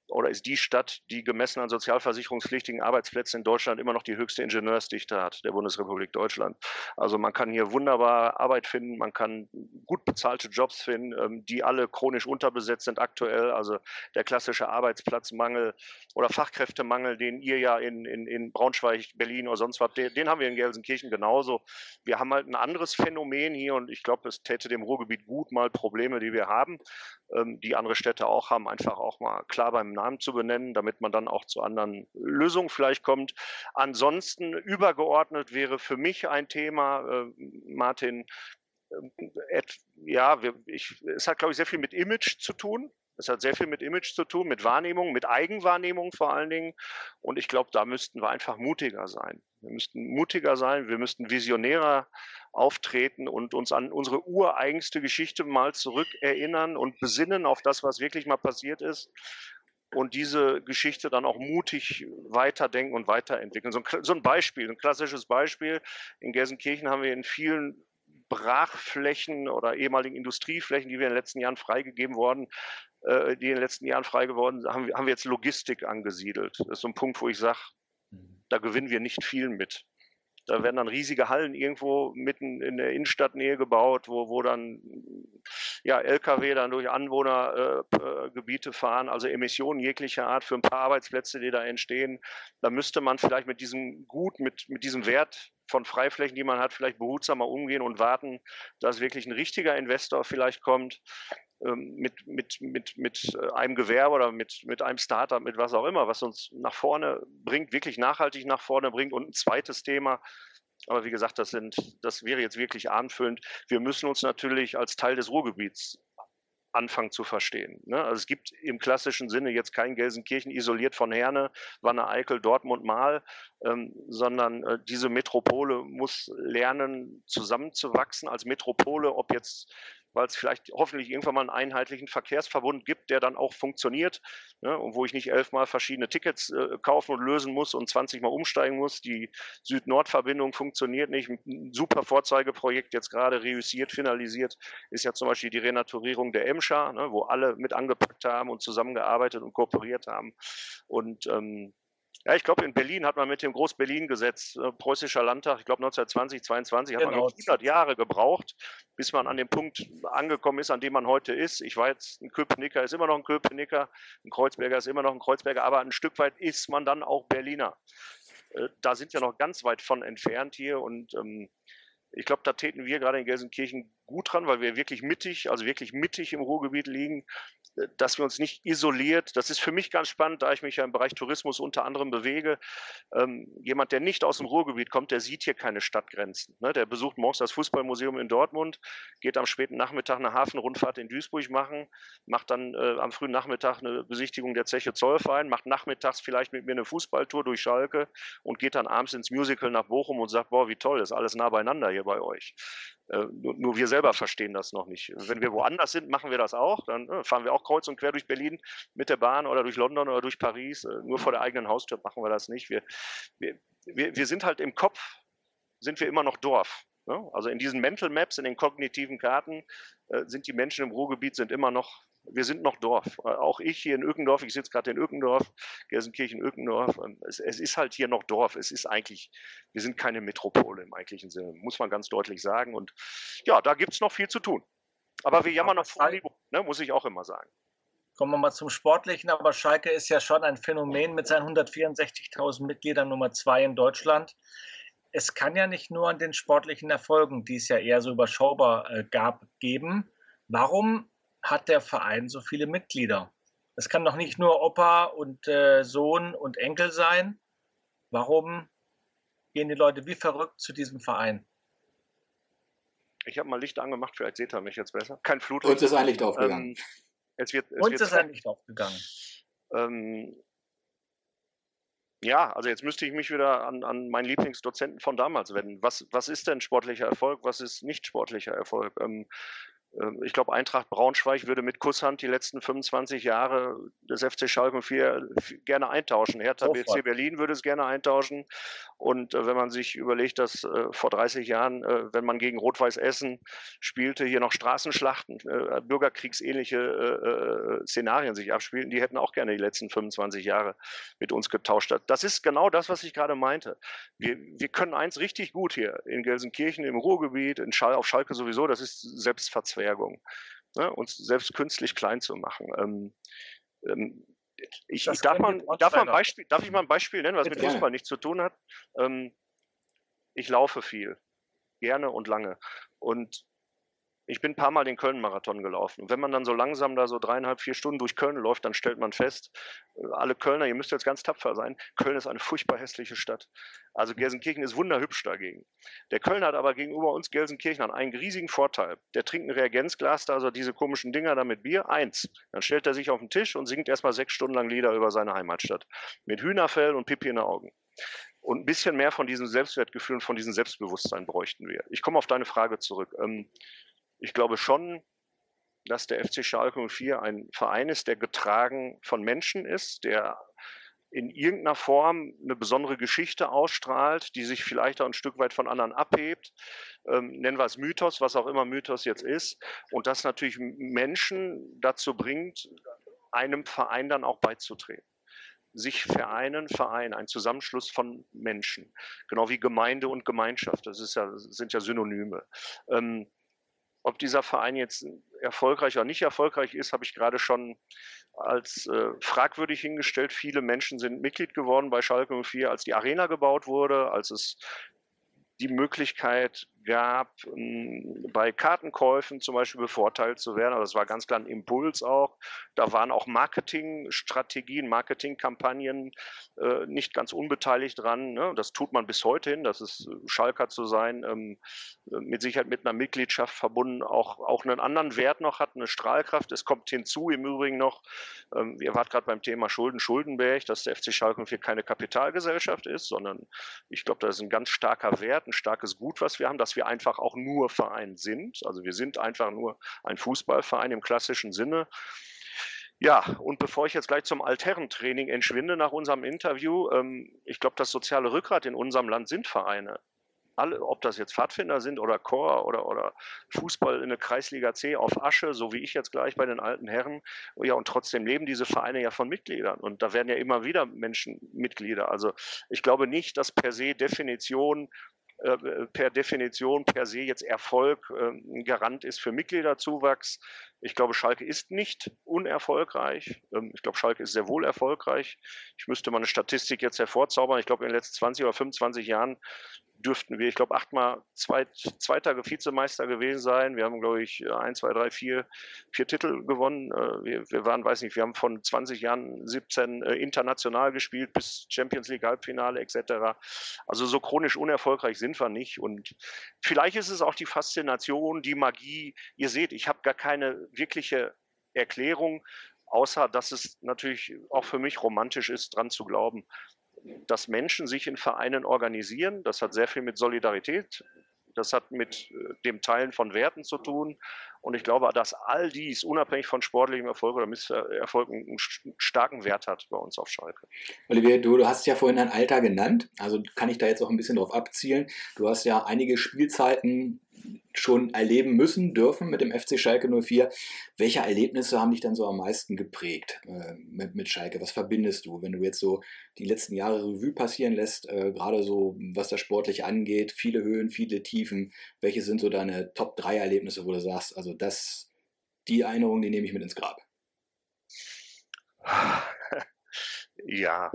oder ist die Stadt, die gemessen an sozialversicherungspflichtigen Arbeitsplätzen in Deutschland immer noch die höchste Ingenieursdichte hat, der Bundesrepublik Deutschland. Also man kann hier wunderbar Arbeit finden, man kann gut bezahlte Jobs finden, ähm, die alle chronisch unterbesetzt sind aktuell. Also der klassische Arbeitsplatzmangel oder Fachkräftemangel, den ihr ja in, in, in Braunschweig, Berlin oder sonst was, den, den haben wir in Gelsenkirchen genauso. Wir haben halt ein anderes Phänomen hier und ich glaube, es täte dem Ruhrgebiet gut, mal Probleme, die wir haben, ähm, die andere Städte auch haben, einfach auch mal klar beim Namen zu benennen, damit man dann auch zu anderen Lösungen vielleicht kommt. Ansonsten übergeordnet wäre für mich ein Thema, äh, Martin, äh, ja, ich, es hat, glaube ich, sehr viel mit Image zu tun. Es hat sehr viel mit Image zu tun, mit Wahrnehmung, mit Eigenwahrnehmung vor allen Dingen. Und ich glaube, da müssten wir einfach mutiger sein. Wir müssten mutiger sein, wir müssten visionärer auftreten und uns an unsere ureigenste Geschichte mal zurückerinnern und besinnen auf das, was wirklich mal passiert ist und diese Geschichte dann auch mutig weiterdenken und weiterentwickeln. So ein, so ein Beispiel, ein klassisches Beispiel. In Gelsenkirchen haben wir in vielen Brachflächen oder ehemaligen Industrieflächen, die wir in den letzten Jahren freigegeben worden, äh, die in den letzten Jahren frei geworden sind, haben wir, haben wir jetzt Logistik angesiedelt. Das ist so ein Punkt, wo ich sage, mhm. da gewinnen wir nicht viel mit. Da werden dann riesige Hallen irgendwo mitten in der Innenstadtnähe gebaut, wo, wo dann ja, Lkw dann durch Anwohnergebiete äh, fahren, also Emissionen jeglicher Art für ein paar Arbeitsplätze, die da entstehen. Da müsste man vielleicht mit diesem Gut, mit, mit diesem Wert von Freiflächen, die man hat, vielleicht behutsamer umgehen und warten, dass wirklich ein richtiger Investor vielleicht kommt mit, mit, mit, mit äh, einem Gewerbe oder mit, mit einem Startup, mit was auch immer, was uns nach vorne bringt, wirklich nachhaltig nach vorne bringt. Und ein zweites Thema, aber wie gesagt, das, sind, das wäre jetzt wirklich anfüllend. Wir müssen uns natürlich als Teil des Ruhrgebiets anfangen zu verstehen. Ne? Also es gibt im klassischen Sinne jetzt kein Gelsenkirchen isoliert von Herne, Wanne Eickel, Dortmund, Mal, ähm, sondern äh, diese Metropole muss lernen, zusammenzuwachsen als Metropole, ob jetzt weil es vielleicht hoffentlich irgendwann mal einen einheitlichen Verkehrsverbund gibt, der dann auch funktioniert ne, und wo ich nicht elfmal verschiedene Tickets äh, kaufen und lösen muss und 20 Mal umsteigen muss. Die Süd-Nord-Verbindung funktioniert nicht. Ein super Vorzeigeprojekt, jetzt gerade reüssiert, finalisiert, ist ja zum Beispiel die Renaturierung der Emscher, ne, wo alle mit angepackt haben und zusammengearbeitet und kooperiert haben. Und ähm, ja, ich glaube, in Berlin hat man mit dem Groß-Berlin-Gesetz, äh, preußischer Landtag, ich glaube 1920, 22, genau. hat man 100 Jahre gebraucht, bis man an dem Punkt angekommen ist, an dem man heute ist. Ich war jetzt ein Köpenicker, ist immer noch ein Köpenicker, ein Kreuzberger ist immer noch ein Kreuzberger, aber ein Stück weit ist man dann auch Berliner. Äh, da sind wir noch ganz weit von entfernt hier und ähm, ich glaube, da täten wir gerade in Gelsenkirchen gut dran, weil wir wirklich mittig, also wirklich mittig im Ruhrgebiet liegen, dass wir uns nicht isoliert. Das ist für mich ganz spannend, da ich mich ja im Bereich Tourismus unter anderem bewege. Ähm, jemand, der nicht aus dem Ruhrgebiet kommt, der sieht hier keine Stadtgrenzen. Ne? Der besucht morgens das Fußballmuseum in Dortmund, geht am späten Nachmittag eine Hafenrundfahrt in Duisburg machen, macht dann äh, am frühen Nachmittag eine Besichtigung der Zeche Zollverein, macht nachmittags vielleicht mit mir eine Fußballtour durch Schalke und geht dann abends ins Musical nach Bochum und sagt, boah, wie toll, ist alles nah beieinander hier bei euch. Äh, nur, nur, wir selber verstehen das noch nicht. Wenn wir woanders sind, machen wir das auch. Dann äh, fahren wir auch kreuz und quer durch Berlin mit der Bahn oder durch London oder durch Paris. Äh, nur vor der eigenen Haustür machen wir das nicht. Wir, wir, wir, wir sind halt im Kopf, sind wir immer noch Dorf. Ne? Also in diesen Mental Maps, in den kognitiven Karten sind die Menschen im Ruhrgebiet sind immer noch wir sind noch Dorf. Äh, auch ich hier in Öckendorf, ich sitze gerade in Öckendorf, Gelsenkirchen, Öckendorf. Ähm, es, es, ist halt hier noch Dorf. Es ist eigentlich, wir sind keine Metropole im eigentlichen Sinne, muss man ganz deutlich sagen. Und ja, da gibt es noch viel zu tun. Aber wir jammern noch vor Niveau, ne, muss ich auch immer sagen. Kommen wir mal zum Sportlichen, aber Schalke ist ja schon ein Phänomen mit seinen 164.000 Mitgliedern Nummer zwei in Deutschland. Es kann ja nicht nur an den sportlichen Erfolgen, die es ja eher so überschaubar äh, gab, geben. Warum hat der Verein so viele Mitglieder? Es kann doch nicht nur Opa und äh, Sohn und Enkel sein. Warum gehen die Leute wie verrückt zu diesem Verein? Ich habe mal Licht angemacht, vielleicht seht ihr mich jetzt besser. Kein Flut. Uns ist ein Licht aufgegangen. Ähm, es wird, es Uns wird ist ein Licht aufgegangen. Ähm, ja, also jetzt müsste ich mich wieder an, an meinen Lieblingsdozenten von damals wenden. Was, was ist denn sportlicher Erfolg? Was ist nicht sportlicher Erfolg? Ähm, ähm, ich glaube, Eintracht Braunschweig würde mit Kusshand die letzten 25 Jahre des FC Schalke 4 gerne eintauschen. Hertha BC Berlin würde es gerne eintauschen. Und äh, wenn man sich überlegt, dass äh, vor 30 Jahren, äh, wenn man gegen Rot-Weiß Essen spielte, hier noch Straßenschlachten, äh, bürgerkriegsähnliche äh, äh, Szenarien sich abspielten, die hätten auch gerne die letzten 25 Jahre mit uns getauscht. Das ist genau das, was ich gerade meinte. Wir, wir können eins richtig gut hier in Gelsenkirchen, im Ruhrgebiet, in Schal auf Schalke sowieso, das ist Selbstverzweiflung. Verzwergung, ne, uns selbst künstlich klein zu machen. Ähm, ähm, ich, ich darf, man, darf, man Beispiel, darf ich mal ein Beispiel nennen, was mit Fußball nichts zu tun hat? Ähm, ich laufe viel, gerne und lange. Und ich bin ein paar Mal den Köln-Marathon gelaufen. Und wenn man dann so langsam da so dreieinhalb, vier Stunden durch Köln läuft, dann stellt man fest, äh, alle Kölner, ihr müsst jetzt ganz tapfer sein, Köln ist eine furchtbar hässliche Stadt. Also Gelsenkirchen ist wunderhübsch dagegen. Der Kölner hat aber gegenüber uns Gelsenkirchen einen riesigen Vorteil. Der trinkt ein Reagenzglas, da also diese komischen Dinger da mit Bier, eins. Dann stellt er sich auf den Tisch und singt erstmal sechs Stunden lang Lieder über seine Heimatstadt. Mit Hühnerfell und Pipi in den Augen. Und ein bisschen mehr von diesem Selbstwertgefühl und von diesem Selbstbewusstsein bräuchten wir. Ich komme auf deine Frage zurück. Ähm, ich glaube schon, dass der FC Schalke 04 ein Verein ist, der getragen von Menschen ist, der in irgendeiner Form eine besondere Geschichte ausstrahlt, die sich vielleicht auch ein Stück weit von anderen abhebt. Ähm, nennen wir es Mythos, was auch immer Mythos jetzt ist. Und das natürlich Menschen dazu bringt, einem Verein dann auch beizutreten. Sich vereinen, Verein, ein Zusammenschluss von Menschen. Genau wie Gemeinde und Gemeinschaft. Das ja, sind ja Synonyme. Ähm, ob dieser Verein jetzt erfolgreich oder nicht erfolgreich ist, habe ich gerade schon als äh, fragwürdig hingestellt. Viele Menschen sind Mitglied geworden bei Schalke 04, als die Arena gebaut wurde, als es die Möglichkeit gab, ähm, bei Kartenkäufen zum Beispiel bevorteilt zu werden. Also das war ganz klar ein Impuls auch. Da waren auch Marketingstrategien, Marketingkampagnen äh, nicht ganz unbeteiligt dran. Ne? Das tut man bis heute hin. Das ist äh, Schalker zu sein, ähm, äh, mit Sicherheit mit einer Mitgliedschaft verbunden, auch, auch einen anderen Wert noch hat, eine Strahlkraft. Es kommt hinzu im Übrigen noch, ähm, ihr wart gerade beim Thema Schulden, Schuldenberg, dass der FC Schalke 04 keine Kapitalgesellschaft ist, sondern ich glaube, das ist ein ganz starker Wert, ein starkes Gut, was wir haben, dass wir einfach auch nur Verein sind. Also wir sind einfach nur ein Fußballverein im klassischen Sinne. Ja, und bevor ich jetzt gleich zum Altherrentraining entschwinde nach unserem Interview, ähm, ich glaube, das soziale Rückgrat in unserem Land sind Vereine. Alle, ob das jetzt Pfadfinder sind oder Chor oder, oder Fußball in der Kreisliga C auf Asche, so wie ich jetzt gleich bei den alten Herren. Ja, und trotzdem leben diese Vereine ja von Mitgliedern. Und da werden ja immer wieder Menschen Mitglieder. Also ich glaube nicht, dass per se Definition per Definition per se jetzt Erfolg ein ähm, Garant ist für Mitgliederzuwachs. Ich glaube, Schalke ist nicht unerfolgreich. Ähm, ich glaube, Schalke ist sehr wohl erfolgreich. Ich müsste mal eine Statistik jetzt hervorzaubern. Ich glaube, in den letzten 20 oder 25 Jahren dürften wir, ich glaube, achtmal Zweit, Zweiter Vizemeister gewesen sein. Wir haben, glaube ich, ein, zwei, drei, vier, vier Titel gewonnen. Äh, wir, wir waren, weiß nicht, wir haben von 20 Jahren 17 äh, international gespielt bis Champions League Halbfinale etc. Also so chronisch unerfolgreich sind wir nicht. Und vielleicht ist es auch die Faszination, die Magie. Ihr seht, ich habe gar keine wirkliche Erklärung, außer dass es natürlich auch für mich romantisch ist, dran zu glauben, dass Menschen sich in Vereinen organisieren. Das hat sehr viel mit Solidarität, das hat mit äh, dem Teilen von Werten zu tun. Und ich glaube, dass all dies unabhängig von sportlichem Erfolg oder Misserfolg einen starken Wert hat bei uns auf Schalke. Olivier, du, du hast ja vorhin dein Alter genannt, also kann ich da jetzt auch ein bisschen drauf abzielen. Du hast ja einige Spielzeiten schon erleben müssen, dürfen mit dem FC Schalke 04. Welche Erlebnisse haben dich dann so am meisten geprägt äh, mit, mit Schalke? Was verbindest du, wenn du jetzt so die letzten Jahre Revue passieren lässt, äh, gerade so was das sportlich angeht, viele Höhen, viele Tiefen? Welche sind so deine Top 3 Erlebnisse, wo du sagst, also das, die Erinnerung, die nehme ich mit ins Grab? Ja,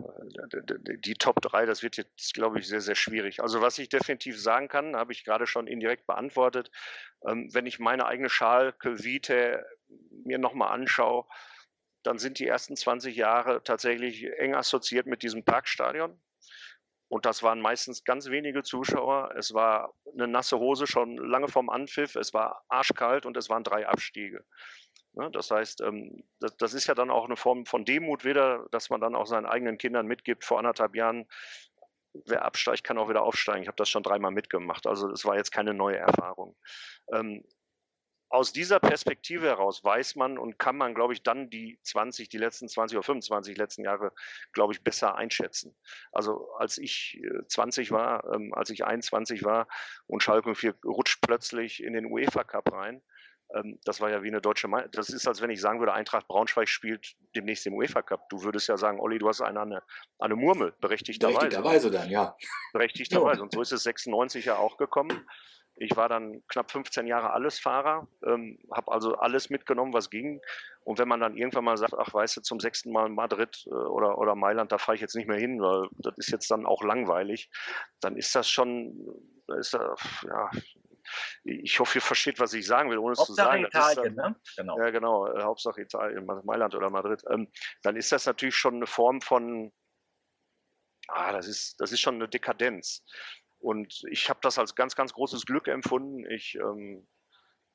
die Top 3, das wird jetzt, glaube ich, sehr, sehr schwierig. Also was ich definitiv sagen kann, habe ich gerade schon indirekt beantwortet. Ähm, wenn ich meine eigene Schalke Vite mir nochmal anschaue, dann sind die ersten 20 Jahre tatsächlich eng assoziiert mit diesem Parkstadion. Und das waren meistens ganz wenige Zuschauer. Es war eine nasse Hose schon lange vorm Anpfiff. Es war arschkalt und es waren drei Abstiege. Ne, das heißt, ähm, das ist ja dann auch eine Form von Demut wieder, dass man dann auch seinen eigenen Kindern mitgibt. Vor anderthalb Jahren, wer absteigt, kann auch wieder aufsteigen. Ich habe das schon dreimal mitgemacht. Also es war jetzt keine neue Erfahrung. Aus dieser Perspektive heraus weiß man und kann man, glaube ich, dann die 20, die letzten 20 oder 25 letzten Jahre, glaube ich, besser einschätzen. Also als ich 20 äh, war, ähm, als ich 21 war und Schalke 04 rutscht plötzlich in den UEFA Cup rein, ähm, das war ja wie eine deutsche Meisterschaft. Das ist, als wenn ich sagen würde, Eintracht Braunschweig spielt demnächst im UEFA Cup. Du würdest ja sagen, Olli, du hast eine, eine, eine Murmel, berechtigterweise. Berechtigterweise dann, ja. Berechtigterweise. Und so ist es 96 ja auch gekommen. Ich war dann knapp 15 Jahre Allesfahrer, ähm, habe also alles mitgenommen, was ging. Und wenn man dann irgendwann mal sagt, ach weißt du, zum sechsten Mal Madrid äh, oder, oder Mailand, da fahre ich jetzt nicht mehr hin, weil das ist jetzt dann auch langweilig, dann ist das schon, ist das, ja, ich hoffe, ihr versteht, was ich sagen will, ohne es zu sagen. Italien, dann, ne? Genau. Ja, genau, äh, Hauptsache Italien, Mailand oder Madrid. Ähm, dann ist das natürlich schon eine Form von, ah, das ist, das ist schon eine Dekadenz. Und ich habe das als ganz, ganz großes Glück empfunden. Ich ähm,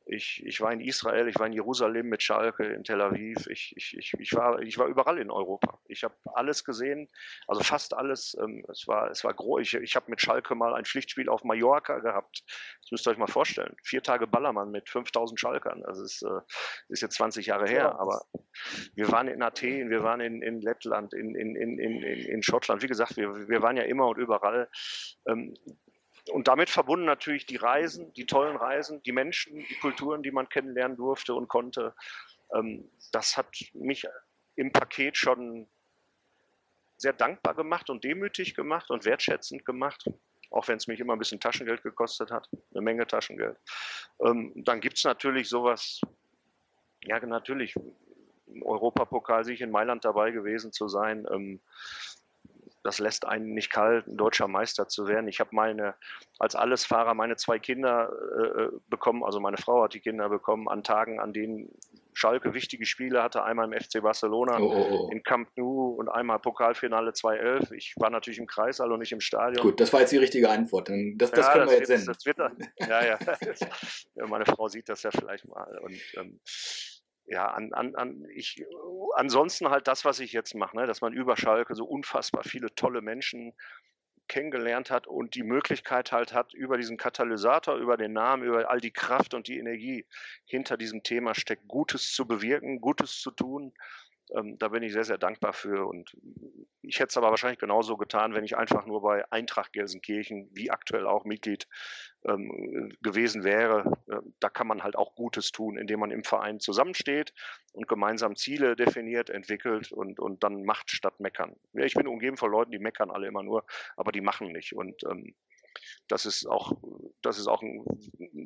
ich, ich war in Israel, ich war in Jerusalem mit Schalke, in Tel Aviv. Ich, ich, ich, ich, war, ich war überall in Europa. Ich habe alles gesehen, also fast alles. Ähm, es war, es war groß. Ich, ich habe mit Schalke mal ein Pflichtspiel auf Mallorca gehabt. Das müsst ihr euch mal vorstellen. Vier Tage Ballermann mit 5000 Schalkern. Das ist, äh, ist jetzt 20 Jahre her. Ja. Aber wir waren in Athen, wir waren in, in Lettland, in, in, in, in, in Schottland. Wie gesagt, wir, wir waren ja immer und überall. Ähm, und damit verbunden natürlich die Reisen, die tollen Reisen, die Menschen, die Kulturen, die man kennenlernen durfte und konnte. Ähm, das hat mich im Paket schon sehr dankbar gemacht und demütig gemacht und wertschätzend gemacht. auch wenn es mich immer ein bisschen Taschengeld gekostet hat, eine Menge Taschengeld. Ähm, dann gibt es natürlich sowas, ja natürlich, im Europapokal sich in Mailand dabei gewesen zu sein. Das lässt einen nicht kalt, ein deutscher Meister zu werden. Ich habe meine, als Allesfahrer meine zwei Kinder äh, äh bekommen, also meine Frau hat die Kinder bekommen, an Tagen, an denen Schalke wichtige Spiele hatte, einmal im FC Barcelona, oh, oh, oh. in Camp Nou und einmal Pokalfinale 2011. Ich war natürlich im Kreissaal und nicht im Stadion. Gut, das war jetzt die richtige Antwort. Das, das ja, können wir jetzt senden. Das wird, ja, ja. Meine Frau sieht das ja vielleicht mal. Und ähm, ja, an, an, an, ich, ansonsten halt das, was ich jetzt mache, ne, dass man über Schalke so unfassbar viele tolle Menschen kennengelernt hat und die Möglichkeit halt hat, über diesen Katalysator, über den Namen, über all die Kraft und die Energie hinter diesem Thema steckt, Gutes zu bewirken, Gutes zu tun. Ähm, da bin ich sehr, sehr dankbar für. Und ich hätte es aber wahrscheinlich genauso getan, wenn ich einfach nur bei Eintracht Gelsenkirchen, wie aktuell auch Mitglied ähm, gewesen wäre. Äh, da kann man halt auch Gutes tun, indem man im Verein zusammensteht und gemeinsam Ziele definiert, entwickelt und, und dann macht statt meckern. Ja, ich bin umgeben von Leuten, die meckern alle immer nur, aber die machen nicht. Und ähm, das ist auch, das ist auch ein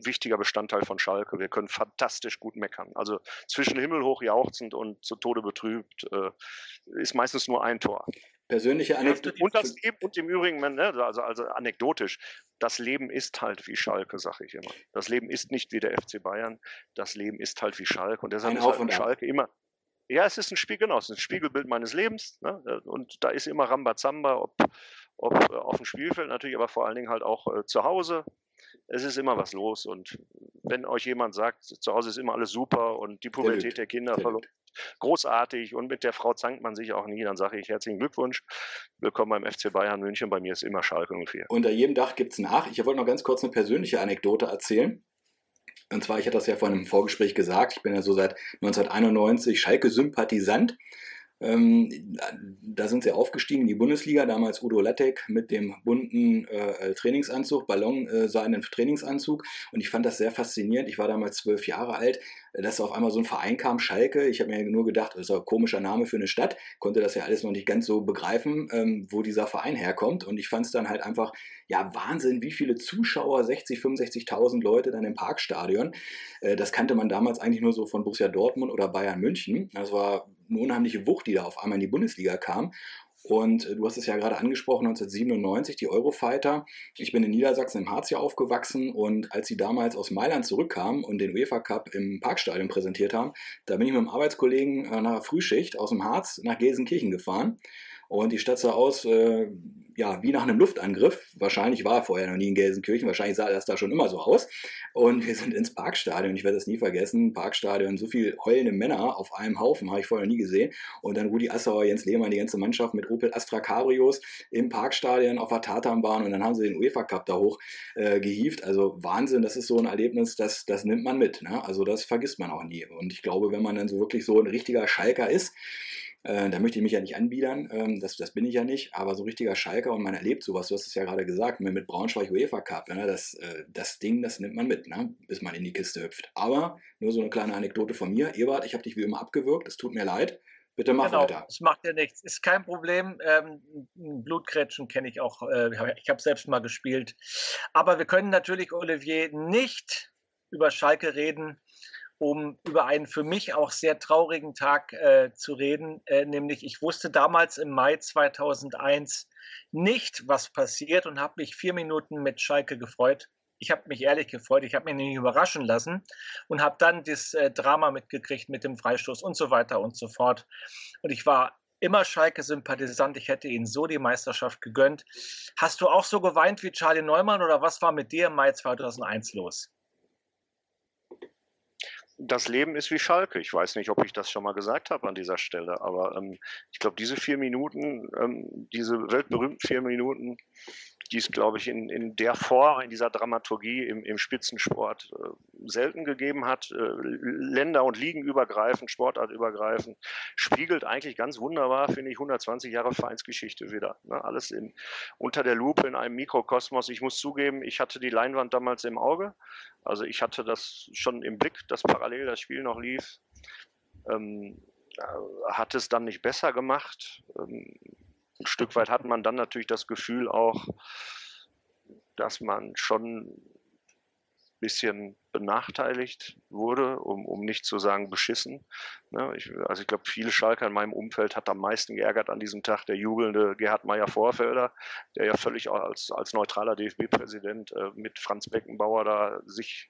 wichtiger Bestandteil von Schalke. Wir können fantastisch gut meckern. Also zwischen himmelhoch jauchzend und zu Tode betrübt äh, ist meistens nur ein Tor. Persönliche Anekdote. Und, das, und im Übrigen, ne, also, also anekdotisch, das Leben ist halt wie Schalke, sage ich immer. Das Leben ist nicht wie der FC Bayern, das Leben ist halt wie Schalke. Und deshalb ein ist halt Schalke immer, ja, es ist ein Spiel, genau, es ist ein Spiegelbild meines Lebens. Ne? Und da ist immer Rambazamba, ob, ob äh, auf dem Spielfeld natürlich, aber vor allen Dingen halt auch äh, zu Hause. Es ist immer was los. Und wenn euch jemand sagt, zu Hause ist immer alles super und die Pubertät der Kinder großartig und mit der Frau zankt man sich auch nie, dann sage ich herzlichen Glückwunsch. Willkommen beim FC Bayern München. Bei mir ist immer Schalke 04. Unter jedem Dach gibt es nach. Ich wollte noch ganz kurz eine persönliche Anekdote erzählen. Und zwar, ich hatte das ja vor einem Vorgespräch gesagt, ich bin ja so seit 1991 Schalke-Sympathisant. Ähm, da sind sie aufgestiegen in die Bundesliga, damals Udo Lattek mit dem bunten äh, Trainingsanzug, Ballon äh, seinen Trainingsanzug und ich fand das sehr faszinierend. Ich war damals zwölf Jahre alt, dass auf einmal so ein Verein kam, Schalke. Ich habe mir nur gedacht, das ist ein komischer Name für eine Stadt, konnte das ja alles noch nicht ganz so begreifen, ähm, wo dieser Verein herkommt und ich fand es dann halt einfach, ja Wahnsinn, wie viele Zuschauer, 60, 65.000 Leute dann im Parkstadion. Äh, das kannte man damals eigentlich nur so von Borussia Dortmund oder Bayern München. Das war eine unheimliche Wucht, die da auf einmal in die Bundesliga kam. Und äh, du hast es ja gerade angesprochen, 1997, die Eurofighter. Ich bin in Niedersachsen im Harz hier aufgewachsen und als sie damals aus Mailand zurückkamen und den UEFA Cup im Parkstadion präsentiert haben, da bin ich mit einem Arbeitskollegen äh, nach der Frühschicht aus dem Harz nach Gelsenkirchen gefahren. Und die Stadt sah aus, äh, ja, wie nach einem Luftangriff. Wahrscheinlich war er vorher noch nie in Gelsenkirchen, wahrscheinlich sah das da schon immer so aus. Und wir sind ins Parkstadion, ich werde das nie vergessen, Parkstadion, so viele heulende Männer auf einem Haufen, habe ich vorher noch nie gesehen. Und dann Rudi Assauer, Jens Lehmann, die ganze Mannschaft mit Opel Astra Cabrios im Parkstadion auf der Tatanbahn und dann haben sie den UEFA Cup da hoch äh, gehievt. Also Wahnsinn, das ist so ein Erlebnis, das, das nimmt man mit. Ne? Also das vergisst man auch nie. Und ich glaube, wenn man dann so wirklich so ein richtiger Schalker ist, äh, da möchte ich mich ja nicht anbiedern, ähm, das, das bin ich ja nicht, aber so richtiger Schalker und man erlebt sowas, du hast es ja gerade gesagt, mit Braunschweig UEFA Cup, ne, das, äh, das Ding, das nimmt man mit, ne, bis man in die Kiste hüpft. Aber nur so eine kleine Anekdote von mir. Ebert, ich habe dich wie immer abgewürgt, es tut mir leid. Bitte mach genau, weiter. Es macht ja nichts. Ist kein Problem. Ähm, Blutkretschen kenne ich auch. Äh, ich habe selbst mal gespielt. Aber wir können natürlich, Olivier, nicht über Schalke reden, um über einen für mich auch sehr traurigen Tag äh, zu reden, äh, nämlich ich wusste damals im Mai 2001 nicht, was passiert und habe mich vier Minuten mit Schalke gefreut. Ich habe mich ehrlich gefreut, ich habe mich nicht überraschen lassen und habe dann das äh, Drama mitgekriegt mit dem Freistoß und so weiter und so fort. Und ich war immer Schalke-Sympathisant. Ich hätte ihnen so die Meisterschaft gegönnt. Hast du auch so geweint wie Charlie Neumann oder was war mit dir im Mai 2001 los? Das Leben ist wie Schalke. Ich weiß nicht, ob ich das schon mal gesagt habe an dieser Stelle, aber ähm, ich glaube, diese vier Minuten, ähm, diese weltberühmten vier Minuten, die es, glaube ich, in, in der Form, in dieser Dramaturgie im, im Spitzensport äh, selten gegeben hat, äh, Länder- und Ligenübergreifend, Sportartübergreifend, spiegelt eigentlich ganz wunderbar, finde ich, 120 Jahre Vereinsgeschichte wieder. Ne? Alles in, unter der Lupe in einem Mikrokosmos. Ich muss zugeben, ich hatte die Leinwand damals im Auge. Also ich hatte das schon im Blick, dass parallel das Spiel noch lief. Ähm, äh, hat es dann nicht besser gemacht. Ähm, ein Stück weit hat man dann natürlich das Gefühl auch, dass man schon bisschen benachteiligt wurde, um, um nicht zu sagen beschissen. Ne, ich, also ich glaube, viele Schalker in meinem Umfeld hat am meisten geärgert an diesem Tag der jubelnde Gerhard Meyer-Vorfelder, der ja völlig als, als neutraler DFB-Präsident äh, mit Franz Beckenbauer da sich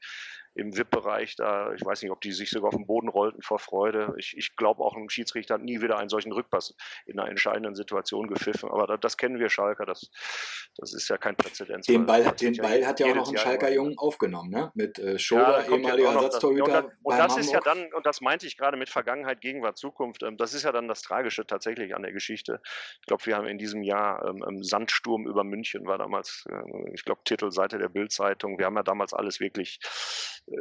im VIP-Bereich da, ich weiß nicht, ob die sich sogar auf den Boden rollten vor Freude. Ich, ich glaube auch, ein Schiedsrichter hat nie wieder einen solchen Rückpass in einer entscheidenden Situation gepfiffen. Aber das, das kennen wir Schalker, das, das ist ja kein Präzedenz. Den Ball, den ja Ball hat ja auch noch ein Schalker Jungen aufgenommen, ne? mit äh, Schober, ja, ehemaliger Ersatztorhüter. Und, und das ist ja dann, und das meinte ich gerade mit Vergangenheit, Gegenwart, Zukunft, ähm, das ist ja dann das Tragische tatsächlich an der Geschichte. Ich glaube, wir haben in diesem Jahr ähm, Sandsturm über München war damals, äh, ich glaube, Titelseite der Bildzeitung. Wir haben ja damals alles wirklich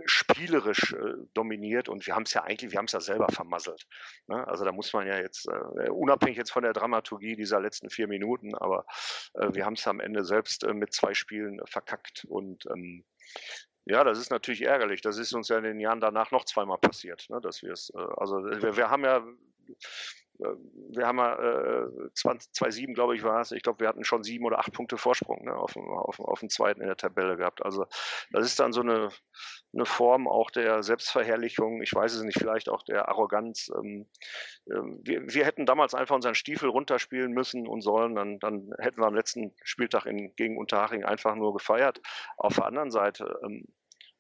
spielerisch äh, dominiert und wir haben es ja eigentlich, wir haben es ja selber vermasselt. Ne? Also da muss man ja jetzt, äh, unabhängig jetzt von der Dramaturgie dieser letzten vier Minuten, aber äh, wir haben es am Ende selbst mit zwei Spielen verkackt und ähm, ja, das ist natürlich ärgerlich. Das ist uns ja in den Jahren danach noch zweimal passiert, ne, dass wir es, also wir, wir haben ja wir haben ja äh, 2-7, glaube ich, war es. Ich glaube, wir hatten schon sieben oder acht Punkte Vorsprung ne, auf, auf, auf den zweiten in der Tabelle gehabt. Also das ist dann so eine, eine Form auch der Selbstverherrlichung, ich weiß es nicht, vielleicht auch der Arroganz. Ähm, äh, wir, wir, hätten damals einfach unseren Stiefel runterspielen müssen und sollen, dann, dann hätten wir am letzten Spieltag in, gegen Unterhaching einfach nur gefeiert. Auf der anderen Seite, ähm,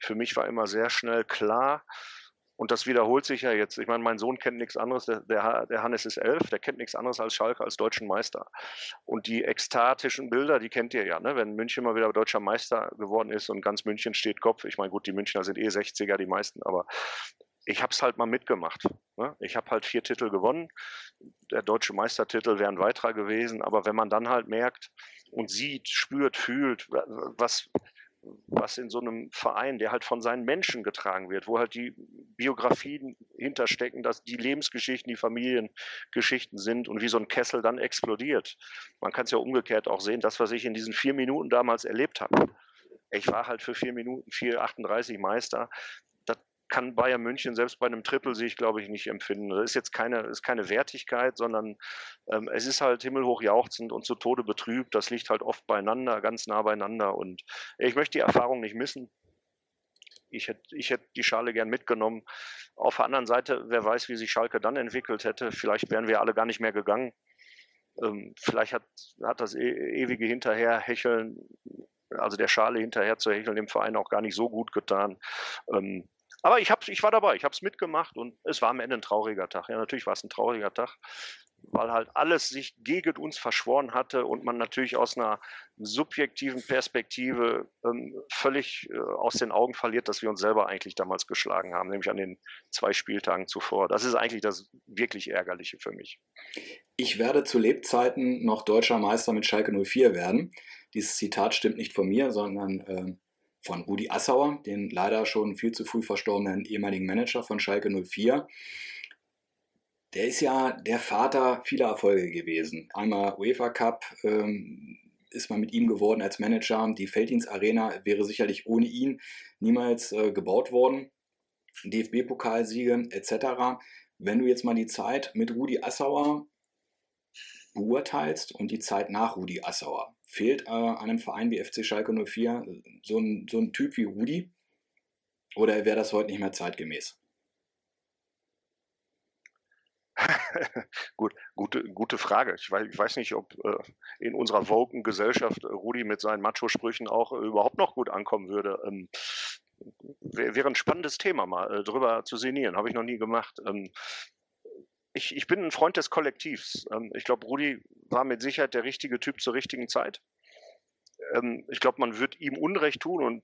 für mich war immer sehr schnell klar, und das wiederholt sich ja jetzt. Ich meine, mein Sohn kennt nichts anderes, der, der, Hannes ist elf, der kennt nichts anderes als Schalke als deutschen Meister. Und die ekstatischen Bilder, die kennt ihr ja, ne? wenn München mal wieder deutscher Meister geworden ist und ganz München steht Kopf. Ich meine, gut, die Münchner sind eh 60er, die meisten, aber ich habe es halt mal mitgemacht. Ne? Ich habe halt vier Titel gewonnen. Der deutsche Meistertitel wäre ein weiterer gewesen, aber wenn man dann halt merkt und sieht, spürt, fühlt, was, was in so einem Verein, der halt von seinen Menschen getragen wird, wo halt die Biografien hinterstecken, dass die Lebensgeschichten, die Familiengeschichten sind und wie so ein Kessel dann explodiert. Man kann es ja umgekehrt auch sehen, das, was ich in diesen vier Minuten damals erlebt habe. Ich war halt für vier Minuten 4,38 Meister kann Bayern München selbst bei einem Triple-Sieg, glaube ich, nicht empfinden. Das ist jetzt keine, ist keine Wertigkeit, sondern ähm, es ist halt himmelhoch jauchzend und zu Tode betrübt. Das liegt halt oft beieinander, ganz nah beieinander. Und ich möchte die Erfahrung nicht missen. Ich hätte, ich hätte die Schale gern mitgenommen. Auf der anderen Seite, wer weiß, wie sich Schalke dann entwickelt hätte. Vielleicht wären wir alle gar nicht mehr gegangen. Ähm, vielleicht hat, hat das e ewige Hinterherhecheln, also der Schale hinterher zu hecheln, dem Verein auch gar nicht so gut getan. Ähm, aber ich, hab's, ich war dabei, ich habe es mitgemacht und es war am Ende ein trauriger Tag. Ja, natürlich war es ein trauriger Tag, weil halt alles sich gegen uns verschworen hatte und man natürlich aus einer subjektiven Perspektive ähm, völlig äh, aus den Augen verliert, dass wir uns selber eigentlich damals geschlagen haben, nämlich an den zwei Spieltagen zuvor. Das ist eigentlich das wirklich Ärgerliche für mich. Ich werde zu Lebzeiten noch deutscher Meister mit Schalke 04 werden. Dieses Zitat stimmt nicht von mir, sondern äh, von Rudi Assauer, den leider schon viel zu früh verstorbenen ehemaligen Manager von Schalke 04. Der ist ja der Vater vieler Erfolge gewesen. Einmal UEFA Cup ähm, ist man mit ihm geworden als Manager. Die Felddienst Arena wäre sicherlich ohne ihn niemals äh, gebaut worden. DFB-Pokalsiege etc. Wenn du jetzt mal die Zeit mit Rudi Assauer beurteilst und die Zeit nach Rudi Assauer, fehlt äh, einem Verein wie FC Schalke 04 so ein, so ein Typ wie Rudi? Oder wäre das heute nicht mehr zeitgemäß? Gut, gute, gute Frage. Ich weiß, ich weiß nicht, ob äh, in unserer woken Gesellschaft äh, Rudi mit seinen Macho-Sprüchen auch äh, überhaupt noch gut ankommen würde. Ähm, wäre ein spannendes Thema mal äh, drüber zu sinnieren. Habe ich noch nie gemacht. Ähm, ich, ich bin ein Freund des Kollektivs. Ähm, ich glaube, Rudi war mit Sicherheit der richtige Typ zur richtigen Zeit. Ähm, ich glaube, man wird ihm Unrecht tun und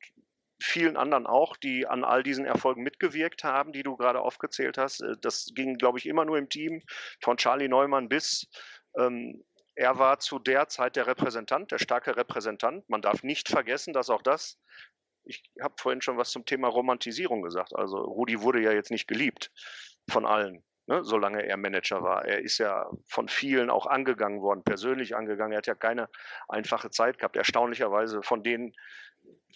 vielen anderen auch, die an all diesen Erfolgen mitgewirkt haben, die du gerade aufgezählt hast. Äh, das ging, glaube ich, immer nur im Team, von Charlie Neumann bis ähm, er war zu der Zeit der Repräsentant, der starke Repräsentant. Man darf nicht vergessen, dass auch das, ich habe vorhin schon was zum Thema Romantisierung gesagt. Also Rudi wurde ja jetzt nicht geliebt von allen ne, solange er Manager war. Er ist ja von vielen auch angegangen worden, persönlich angegangen. Er hat ja keine einfache Zeit gehabt. Erstaunlicherweise von denen,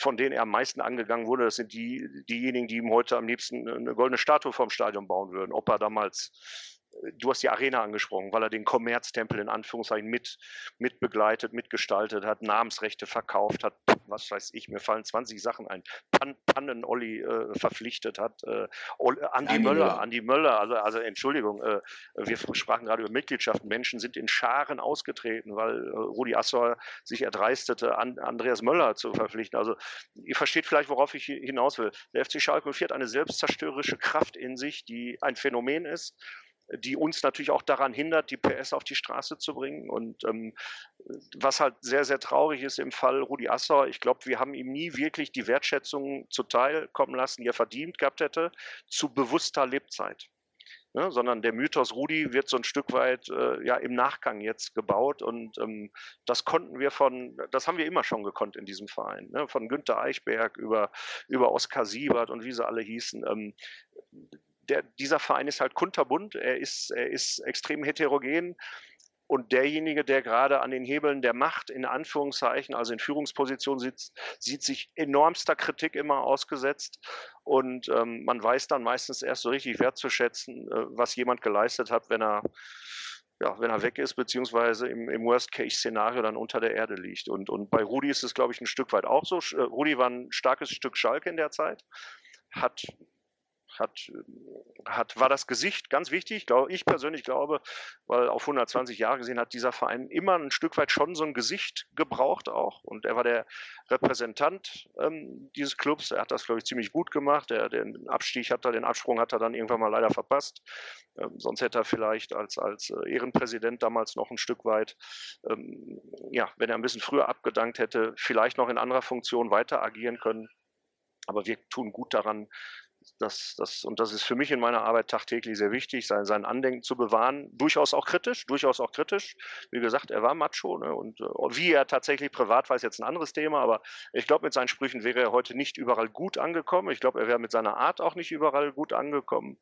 von denen er am meisten angegangen wurde, das sind die, diejenigen, die ihm heute am liebsten eine goldene Statue vom Stadion bauen würden. Ob er damals du hast die Arena angesprochen, weil er den Kommerztempel in Anführungszeichen mit, mit begleitet, mitgestaltet hat, Namensrechte verkauft hat, was weiß ich, mir fallen 20 Sachen ein, Pan, Pannen-Olli äh, verpflichtet hat, äh, Andi, Möller, Möller, Andi Möller, also, also Entschuldigung, äh, wir sprachen gerade über Mitgliedschaften, Menschen sind in Scharen ausgetreten, weil äh, Rudi Assauer sich erdreistete, an, Andreas Möller zu verpflichten. Also ihr versteht vielleicht, worauf ich hinaus will. Der FC Schalke 04 hat eine selbstzerstörerische Kraft in sich, die ein Phänomen ist die uns natürlich auch daran hindert, die PS auf die Straße zu bringen. Und ähm, was halt sehr, sehr traurig ist im Fall Rudi Assauer, ich glaube, wir haben ihm nie wirklich die Wertschätzung zuteil kommen lassen, die er verdient gehabt hätte, zu bewusster Lebzeit. Ne, sondern der Mythos Rudi wird so ein Stück weit äh, ja im Nachgang jetzt gebaut und ähm, das konnten wir von, das haben wir immer schon gekonnt in diesem Verein, ne, von Günter Eichberg über, über Oskar Siebert und wie sie alle hießen. Ähm, der, dieser Verein ist halt kunterbunt, er ist, er ist extrem heterogen. Und derjenige, der gerade an den Hebeln der Macht in Anführungszeichen, also in Führungsposition sitzt, sieht sich enormster Kritik immer ausgesetzt. Und ähm, man weiß dann meistens erst so richtig wertzuschätzen, äh, was jemand geleistet hat, wenn er, ja, wenn er weg ist, beziehungsweise im, im Worst-Case-Szenario dann unter der Erde liegt. Und, und bei Rudi ist es, glaube ich, ein Stück weit auch so. Äh, Rudi war ein starkes Stück Schalke in der Zeit, hat hat, hat, war das Gesicht ganz wichtig. Glaube, ich persönlich glaube, weil auf 120 Jahre gesehen hat dieser Verein immer ein Stück weit schon so ein Gesicht gebraucht auch. Und er war der Repräsentant ähm, dieses Clubs. Er hat das, glaube ich, ziemlich gut gemacht. Der, den Abstieg hat er, den Absprung hat er dann irgendwann mal leider verpasst. Ähm, sonst hätte er vielleicht als, als äh, Ehrenpräsident damals noch ein Stück weit, ähm, ja, wenn er ein bisschen früher abgedankt hätte, vielleicht noch in anderer Funktion weiter agieren können. Aber wir tun gut daran, das, das, und das ist für mich in meiner Arbeit tagtäglich sehr wichtig, sein, sein Andenken zu bewahren. Durchaus auch kritisch, durchaus auch kritisch. Wie gesagt, er war Macho ne, und äh, wie er tatsächlich privat war, ist jetzt ein anderes Thema, aber ich glaube, mit seinen Sprüchen wäre er heute nicht überall gut angekommen. Ich glaube, er wäre mit seiner Art auch nicht überall gut angekommen.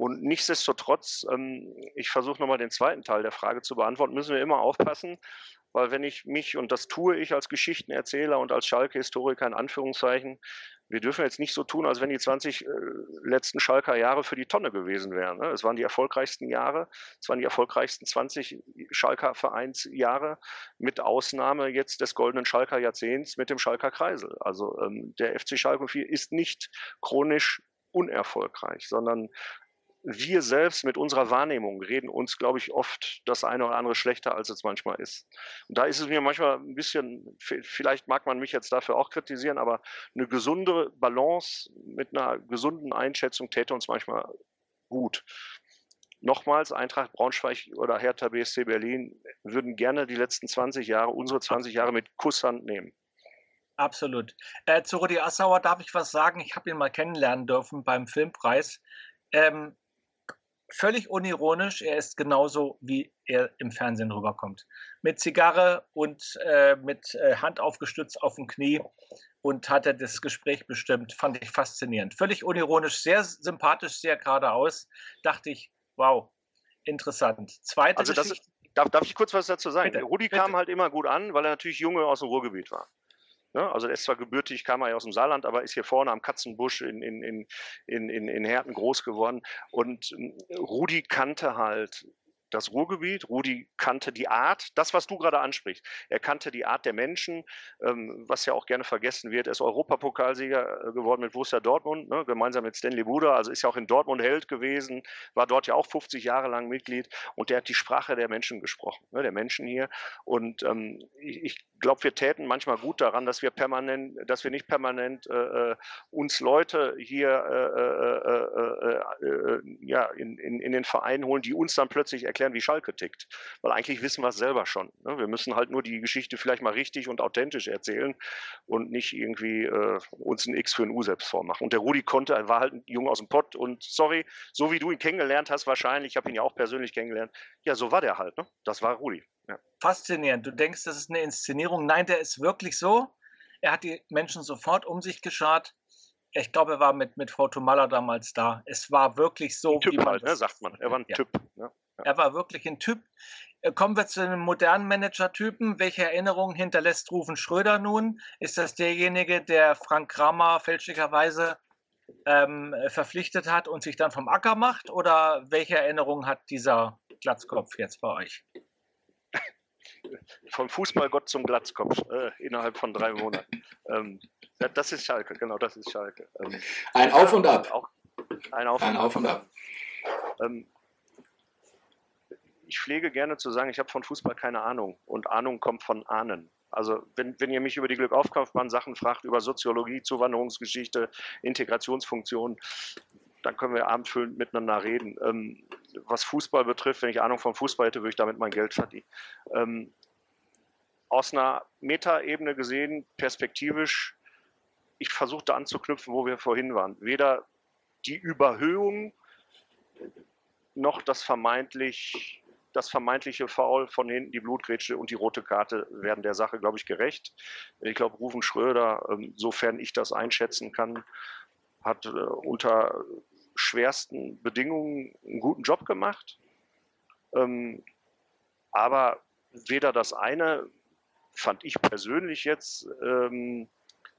Und nichtsdestotrotz, ähm, ich versuche nochmal den zweiten Teil der Frage zu beantworten, müssen wir immer aufpassen, weil wenn ich mich, und das tue ich als Geschichtenerzähler und als Schalke-Historiker in Anführungszeichen, wir dürfen jetzt nicht so tun, als wenn die 20 äh, letzten Schalker Jahre für die Tonne gewesen wären. Ne? Es waren die erfolgreichsten Jahre, es waren die erfolgreichsten 20 Schalker Vereinsjahre, mit Ausnahme jetzt des goldenen Schalker Jahrzehnts mit dem Schalker Kreisel. Also ähm, der FC Schalke 4 ist nicht chronisch unerfolgreich, sondern wir selbst mit unserer Wahrnehmung reden uns, glaube ich, oft das eine oder andere schlechter, als es manchmal ist. Und da ist es mir manchmal ein bisschen, vielleicht mag man mich jetzt dafür auch kritisieren, aber eine gesunde Balance mit einer gesunden Einschätzung täte uns manchmal gut. Nochmals, Eintracht Braunschweig oder Hertha BSC Berlin würden gerne die letzten 20 Jahre, unsere 20 Jahre mit Kusshand nehmen. Absolut. Äh, zu Rudi Assauer darf ich was sagen. Ich habe ihn mal kennenlernen dürfen beim Filmpreis. Ähm, völlig unironisch, er ist genauso, wie er im Fernsehen rüberkommt. Mit Zigarre und äh, mit äh, Hand aufgestützt auf dem Knie und hat er das Gespräch bestimmt. Fand ich faszinierend. Völlig unironisch, sehr sympathisch, sehr geradeaus. Dachte ich, wow, interessant. Zweite also das Geschichte. Ist, darf, darf ich kurz was dazu sagen? Bitte, Rudi bitte. kam halt immer gut an, weil er natürlich Junge aus dem Ruhrgebiet war. Ne? Also er ist zwar gebürtig, kam er ja aus dem Saarland, aber ist hier vorne am Katzenbusch in, in, in, in, in Herten groß geworden. Und hm, Rudi kannte halt das Ruhrgebiet. Rudi kannte die Art, das, was du gerade ansprichst. Er kannte die Art der Menschen, ähm, was ja auch gerne vergessen wird. Er ist Europapokalsieger äh, geworden mit Borussia Dortmund, ne, gemeinsam mit Stanley Buda. Also ist ja auch in Dortmund Held gewesen, war dort ja auch 50 Jahre lang Mitglied und der hat die Sprache der Menschen gesprochen, ne, der Menschen hier. Und ähm, ich, ich glaube, wir täten manchmal gut daran, dass wir permanent, dass wir nicht permanent äh, äh uns Leute hier äh, äh, äh, ja, in, in, in den Verein holen, die uns dann plötzlich erklären, erklären, wie Schalke tickt. Weil eigentlich wissen wir es selber schon. Ne? Wir müssen halt nur die Geschichte vielleicht mal richtig und authentisch erzählen und nicht irgendwie äh, uns ein X für ein U selbst vormachen. Und der Rudi konnte, er war halt ein Junge aus dem Pott und sorry, so wie du ihn kennengelernt hast, wahrscheinlich, ich habe ihn ja auch persönlich kennengelernt, ja, so war der halt. Ne? Das war Rudi. Ja. Faszinierend. Du denkst, das ist eine Inszenierung. Nein, der ist wirklich so. Er hat die Menschen sofort um sich geschart ich glaube, er war mit, mit Frau Tomalla damals da. Es war wirklich so. Ein Typ halt, ne, sagt man. Er war ein ja. Typ. Ne? Er war wirklich ein Typ. Äh, kommen wir zu einem modernen Manager-Typen. Welche Erinnerungen hinterlässt Rufen Schröder nun? Ist das derjenige, der Frank Kramer fälschlicherweise ähm, verpflichtet hat und sich dann vom Acker macht? Oder welche Erinnerung hat dieser Glatzkopf jetzt bei euch? Vom Fußballgott zum Glatzkopf äh, innerhalb von drei Monaten. Ähm, das ist Schalke, genau, das ist Schalke. Ähm, ein Auf und Ab. Auch, ein Auf, ein und, auf und Ab. Ähm, ich pflege gerne zu sagen, ich habe von Fußball keine Ahnung und Ahnung kommt von Ahnen. Also wenn, wenn ihr mich über die Glückaufkaufbahn Sachen fragt, über Soziologie, Zuwanderungsgeschichte, Integrationsfunktion, dann können wir abendfüllend miteinander reden. Ähm, was Fußball betrifft, wenn ich Ahnung vom Fußball hätte, würde ich damit mein Geld verdienen. Ähm, aus einer Metaebene gesehen, perspektivisch, ich versuche da anzuknüpfen, wo wir vorhin waren. Weder die Überhöhung noch das vermeintlich das vermeintliche Foul von hinten, die Blutgrätsche und die rote Karte werden der Sache, glaube ich, gerecht. Ich glaube, Rufen Schröder, ähm, sofern ich das einschätzen kann, hat äh, unter schwersten Bedingungen einen guten Job gemacht. Ähm, aber weder das eine fand ich persönlich jetzt ähm,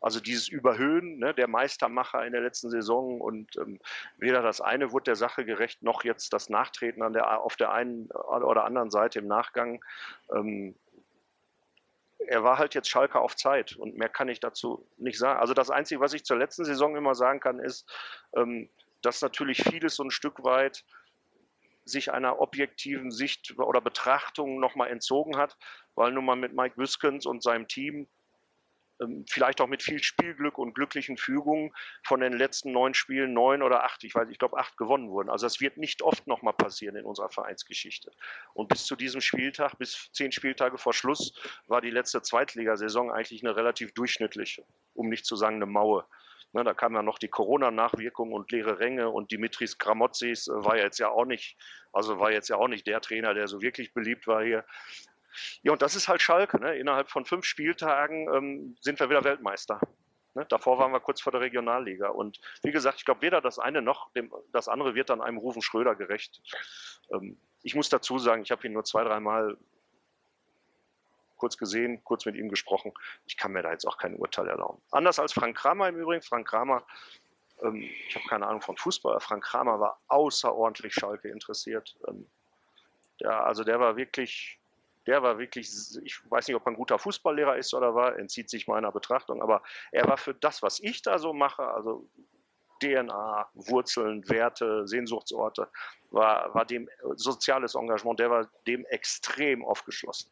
also dieses Überhöhen, ne, der Meistermacher in der letzten Saison und ähm, weder das eine wurde der Sache gerecht, noch jetzt das Nachtreten an der, auf der einen oder anderen Seite im Nachgang. Ähm, er war halt jetzt Schalke auf Zeit und mehr kann ich dazu nicht sagen. Also das Einzige, was ich zur letzten Saison immer sagen kann, ist, ähm, dass natürlich vieles so ein Stück weit sich einer objektiven Sicht oder Betrachtung nochmal entzogen hat, weil nun mal mit Mike Wiskens und seinem Team vielleicht auch mit viel Spielglück und glücklichen Fügungen von den letzten neun Spielen neun oder acht, ich weiß, ich glaube acht gewonnen wurden. Also das wird nicht oft nochmal passieren in unserer Vereinsgeschichte. Und bis zu diesem Spieltag, bis zehn Spieltage vor Schluss, war die letzte Zweitligasaison eigentlich eine relativ durchschnittliche, um nicht zu sagen eine Maue. Ne, da kam ja noch die Corona-Nachwirkung und leere Ränge und Dimitris Gramotzis äh, war jetzt ja auch nicht, also war jetzt ja auch nicht der Trainer, der so wirklich beliebt war hier. Ja, und das ist halt Schalke. Ne? Innerhalb von fünf Spieltagen ähm, sind wir wieder Weltmeister. Ne? Davor waren wir kurz vor der Regionalliga. Und wie gesagt, ich glaube, weder das eine noch dem, das andere wird dann einem Rufen Schröder gerecht. Ähm, ich muss dazu sagen, ich habe ihn nur zwei, dreimal kurz gesehen, kurz mit ihm gesprochen. Ich kann mir da jetzt auch kein Urteil erlauben. Anders als Frank Kramer im Übrigen. Frank Kramer, ähm, ich habe keine Ahnung von Fußball, Frank Kramer war außerordentlich Schalke interessiert. Ähm, der, also der war wirklich der war wirklich, ich weiß nicht, ob er ein guter Fußballlehrer ist oder war, entzieht sich meiner Betrachtung, aber er war für das, was ich da so mache, also DNA, Wurzeln, Werte, Sehnsuchtsorte, war, war dem soziales Engagement, der war dem extrem aufgeschlossen.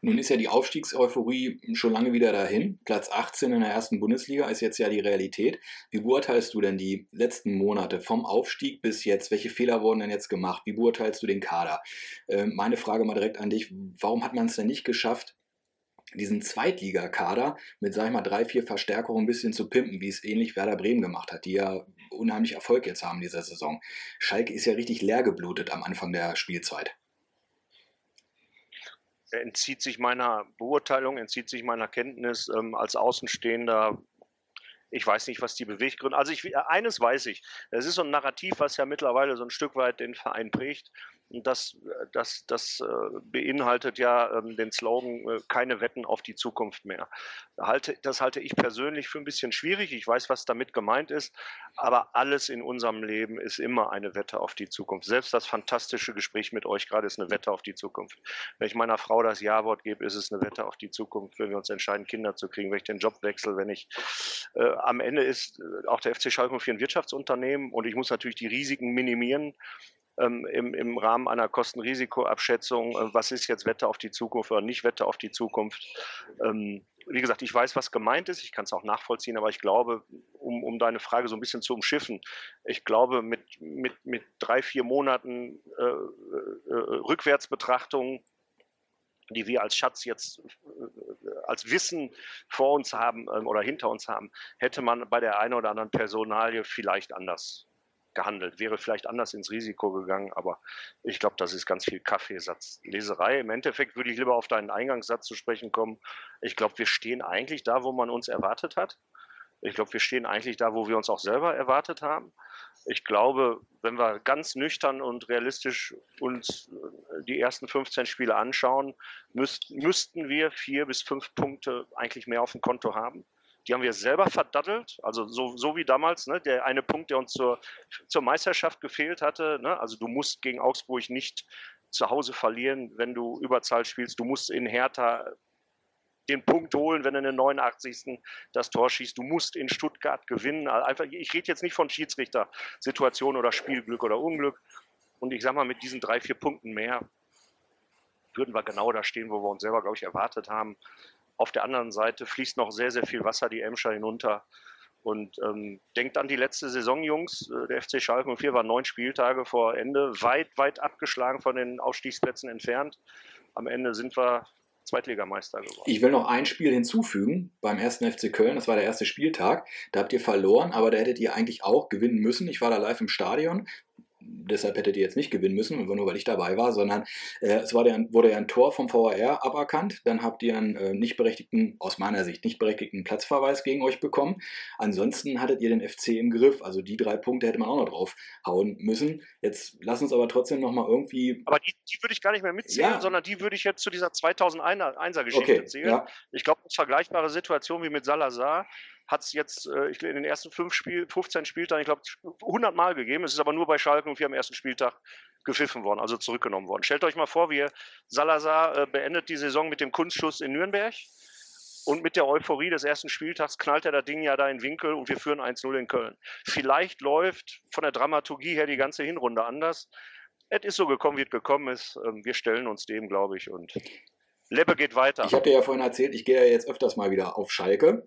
Nun ist ja die Aufstiegseuphorie schon lange wieder dahin. Platz 18 in der ersten Bundesliga ist jetzt ja die Realität. Wie beurteilst du denn die letzten Monate vom Aufstieg bis jetzt? Welche Fehler wurden denn jetzt gemacht? Wie beurteilst du den Kader? Ähm, meine Frage mal direkt an dich. Warum hat man es denn nicht geschafft, diesen Zweitligakader mit, sag ich mal, drei, vier Verstärkungen ein bisschen zu pimpen, wie es ähnlich Werder Bremen gemacht hat, die ja unheimlich Erfolg jetzt haben in dieser Saison. Schalke ist ja richtig leer geblutet am Anfang der Spielzeit entzieht sich meiner Beurteilung, entzieht sich meiner Kenntnis ähm, als Außenstehender. Ich weiß nicht, was die Beweggründe. Also ich, eines weiß ich. Es ist so ein Narrativ, was ja mittlerweile so ein Stück weit den Verein prägt. Und das, das, das äh, beinhaltet ja ähm, den Slogan äh, keine Wetten auf die Zukunft mehr. das halte ich persönlich für ein bisschen schwierig. Ich weiß, was damit gemeint ist, aber alles in unserem Leben ist immer eine Wette auf die Zukunft. Selbst das fantastische Gespräch mit euch gerade ist eine Wette auf die Zukunft. Wenn ich meiner Frau das Ja-Wort gebe, ist es eine Wette auf die Zukunft, wenn wir uns entscheiden, Kinder zu kriegen, wenn ich den Job wechsle, wenn ich äh, am Ende ist auch der FC Schalke für ein Wirtschaftsunternehmen und ich muss natürlich die Risiken minimieren ähm, im, im Rahmen einer Kosten-Risiko-Abschätzung, äh, was ist jetzt Wette auf die Zukunft oder nicht Wette auf die Zukunft. Ähm, wie gesagt, ich weiß, was gemeint ist, ich kann es auch nachvollziehen, aber ich glaube, um, um deine Frage so ein bisschen zu umschiffen, ich glaube, mit, mit, mit drei, vier Monaten äh, äh, Rückwärtsbetrachtung die wir als Schatz jetzt äh, als Wissen vor uns haben ähm, oder hinter uns haben, hätte man bei der einen oder anderen Personalie vielleicht anders gehandelt, wäre vielleicht anders ins Risiko gegangen, aber ich glaube, das ist ganz viel Kaffeesatzleserei. Im Endeffekt würde ich lieber auf deinen Eingangssatz zu sprechen kommen. Ich glaube, wir stehen eigentlich da, wo man uns erwartet hat. Ich glaube, wir stehen eigentlich da, wo wir uns auch selber erwartet haben. Ich glaube, wenn wir ganz nüchtern und realistisch uns äh, die ersten 15 Spiele anschauen, müssten wir vier bis fünf Punkte eigentlich mehr auf dem Konto haben Die haben wir selber verdaddelt, also so, so wie damals, ne, der eine Punkt, der uns zur, zur Meisterschaft gefehlt hatte. Ne? Also du musst gegen Augsburg nicht zu Hause verlieren, wenn du Überzahl spielst. Du musst in Hertha den Punkt holen, wenn du in den 89. das Tor schießt. Du musst in Stuttgart gewinnen. Also einfach, ich rede jetzt nicht von Schiedsrichter-Situation oder Spielglück oder Unglück. Und ich sage mal, mit diesen drei, vier Punkten mehr würden wir genau da stehen, wo wir uns selber, glaube ich, erwartet haben. Auf der anderen Seite fließt noch sehr, sehr viel Wasser die Emscher hinunter. Und ähm, denkt an die letzte Saison, Jungs. Äh, der FC Schalke 04 war neun Spieltage vor Ende, weit, weit abgeschlagen von den Aufstiegsplätzen entfernt. Am Ende sind wir Zweitligameister geworden. Ich will noch ein Spiel hinzufügen beim ersten FC Köln. Das war der erste Spieltag. Da habt ihr verloren, aber da hättet ihr eigentlich auch gewinnen müssen. Ich war da live im Stadion deshalb hättet ihr jetzt nicht gewinnen müssen, nur weil ich dabei war, sondern äh, es war der, wurde ja ein Tor vom VAR aberkannt. Dann habt ihr einen äh, nicht berechtigten, aus meiner Sicht nicht berechtigten Platzverweis gegen euch bekommen. Ansonsten hattet ihr den FC im Griff. Also die drei Punkte hätte man auch noch drauf hauen müssen. Jetzt lass uns aber trotzdem noch mal irgendwie. Aber die, die würde ich gar nicht mehr mitzählen, ja. sondern die würde ich jetzt zu dieser 2001er Geschichte okay, zählen. Ja. Ich glaube, eine vergleichbare Situation wie mit Salazar hat es jetzt äh, in den ersten fünf Spiel, 15 Spieltagen, ich glaube, 100 Mal gegeben. Es ist aber nur bei Schalke und wir am ersten Spieltag gepfiffen worden, also zurückgenommen worden. Stellt euch mal vor, wir Salazar äh, beendet die Saison mit dem Kunstschuss in Nürnberg. Und mit der Euphorie des ersten Spieltags knallt er das Ding ja da in Winkel und wir führen 1-0 in Köln. Vielleicht läuft von der Dramaturgie her die ganze Hinrunde anders. Es ist so gekommen, wie es gekommen ist. Ähm, wir stellen uns dem, glaube ich. Und Lebbe geht weiter. Ich habe dir ja vorhin erzählt, ich gehe ja jetzt öfters mal wieder auf Schalke.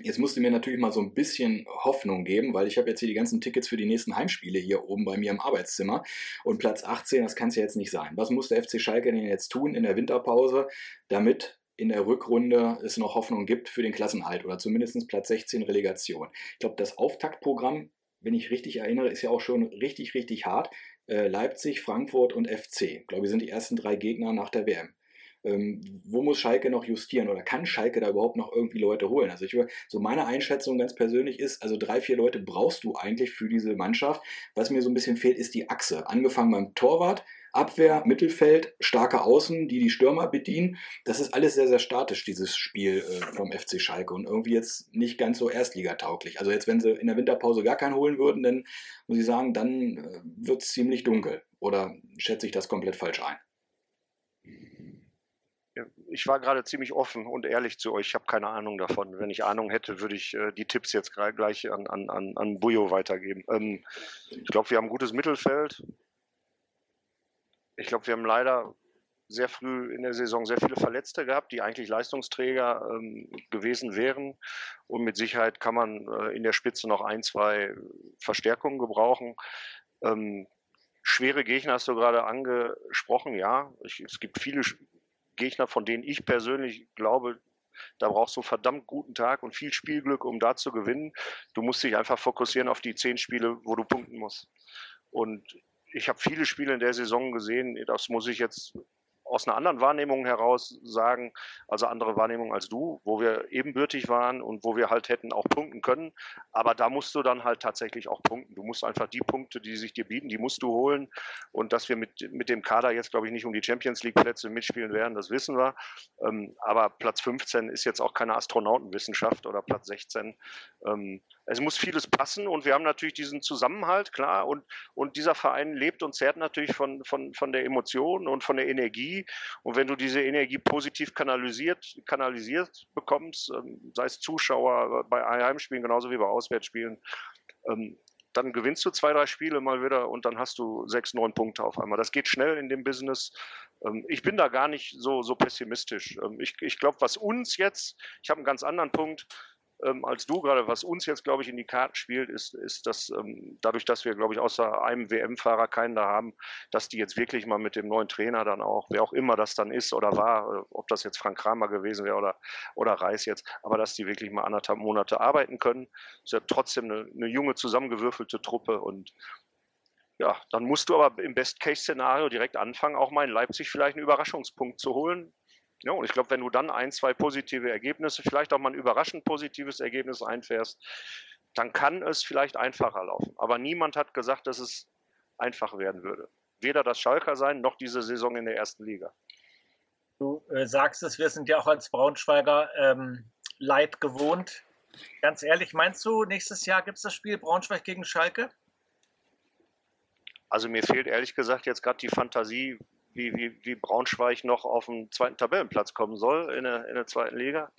Jetzt musst du mir natürlich mal so ein bisschen Hoffnung geben, weil ich habe jetzt hier die ganzen Tickets für die nächsten Heimspiele hier oben bei mir im Arbeitszimmer. Und Platz 18, das kann es ja jetzt nicht sein. Was muss der FC Schalke denn jetzt tun in der Winterpause, damit in der Rückrunde es noch Hoffnung gibt für den Klassenhalt oder zumindest Platz 16 Relegation? Ich glaube, das Auftaktprogramm, wenn ich richtig erinnere, ist ja auch schon richtig, richtig hart. Äh, Leipzig, Frankfurt und FC. Ich glaube, wir sind die ersten drei Gegner nach der WM. Ähm, wo muss Schalke noch justieren oder kann Schalke da überhaupt noch irgendwie Leute holen? Also ich so meine Einschätzung ganz persönlich ist, also drei, vier Leute brauchst du eigentlich für diese Mannschaft. Was mir so ein bisschen fehlt, ist die Achse. Angefangen beim Torwart, Abwehr, Mittelfeld, starke Außen, die die Stürmer bedienen. Das ist alles sehr, sehr statisch, dieses Spiel äh, vom FC Schalke und irgendwie jetzt nicht ganz so erstligatauglich. Also jetzt, wenn sie in der Winterpause gar keinen holen würden, dann muss ich sagen, dann äh, wird es ziemlich dunkel. Oder schätze ich das komplett falsch ein? Ich war gerade ziemlich offen und ehrlich zu euch. Ich habe keine Ahnung davon. Wenn ich Ahnung hätte, würde ich äh, die Tipps jetzt gleich an, an, an, an Bujo weitergeben. Ähm, ich glaube, wir haben ein gutes Mittelfeld. Ich glaube, wir haben leider sehr früh in der Saison sehr viele Verletzte gehabt, die eigentlich Leistungsträger ähm, gewesen wären. Und mit Sicherheit kann man äh, in der Spitze noch ein, zwei Verstärkungen gebrauchen. Ähm, schwere Gegner hast du gerade angesprochen, ja. Ich, es gibt viele Gegner, von denen ich persönlich glaube, da brauchst du einen verdammt guten Tag und viel Spielglück, um da zu gewinnen. Du musst dich einfach fokussieren auf die zehn Spiele, wo du punkten musst. Und ich habe viele Spiele in der Saison gesehen, das muss ich jetzt aus einer anderen Wahrnehmung heraus sagen, also andere Wahrnehmung als du, wo wir ebenbürtig waren und wo wir halt hätten auch punkten können. Aber da musst du dann halt tatsächlich auch punkten. Du musst einfach die Punkte, die sich dir bieten, die musst du holen. Und dass wir mit, mit dem Kader jetzt, glaube ich, nicht um die Champions League-Plätze mitspielen werden, das wissen wir. Ähm, aber Platz 15 ist jetzt auch keine Astronautenwissenschaft oder Platz 16 es muss vieles passen und wir haben natürlich diesen Zusammenhalt, klar, und, und dieser Verein lebt und zehrt natürlich von, von, von der Emotion und von der Energie. Und wenn du diese Energie positiv kanalisiert, kanalisiert bekommst, ähm, sei es Zuschauer bei Heimspielen genauso wie bei Auswärtsspielen, ähm, dann gewinnst du zwei, drei Spiele mal wieder und dann hast du sechs, neun Punkte auf einmal. Das geht schnell in dem Business. Ähm, ich bin da gar nicht so, so pessimistisch. Ich, ich glaube, was uns jetzt, ich habe einen ganz anderen Punkt, ähm, als du gerade. Was uns jetzt, glaube ich, in die Karten spielt, ist, ist dass ähm, dadurch, dass wir, glaube ich, außer einem WM-Fahrer keinen da haben, dass die jetzt wirklich mal mit dem neuen Trainer dann auch, wer auch immer das dann ist oder war, äh, ob das jetzt Frank Kramer gewesen wäre oder, oder Reis jetzt, aber dass die wirklich mal anderthalb Monate arbeiten können. Ist ja trotzdem eine, eine junge, zusammengewürfelte Truppe und ja, dann musst du aber im Best-Case-Szenario direkt anfangen, auch mal in Leipzig vielleicht einen Überraschungspunkt zu holen. Ja, und ich glaube, wenn du dann ein, zwei positive Ergebnisse, vielleicht auch mal ein überraschend positives Ergebnis einfährst, dann kann es vielleicht einfacher laufen. Aber niemand hat gesagt, dass es einfach werden würde. Weder das Schalker sein, noch diese Saison in der ersten Liga. Du äh, sagst es, wir sind ja auch als Braunschweiger ähm, Leid gewohnt. Ganz ehrlich, meinst du, nächstes Jahr gibt es das Spiel Braunschweig gegen Schalke? Also mir fehlt ehrlich gesagt jetzt gerade die Fantasie, wie, wie, wie Braunschweig noch auf den zweiten Tabellenplatz kommen soll in der, in der zweiten Liga.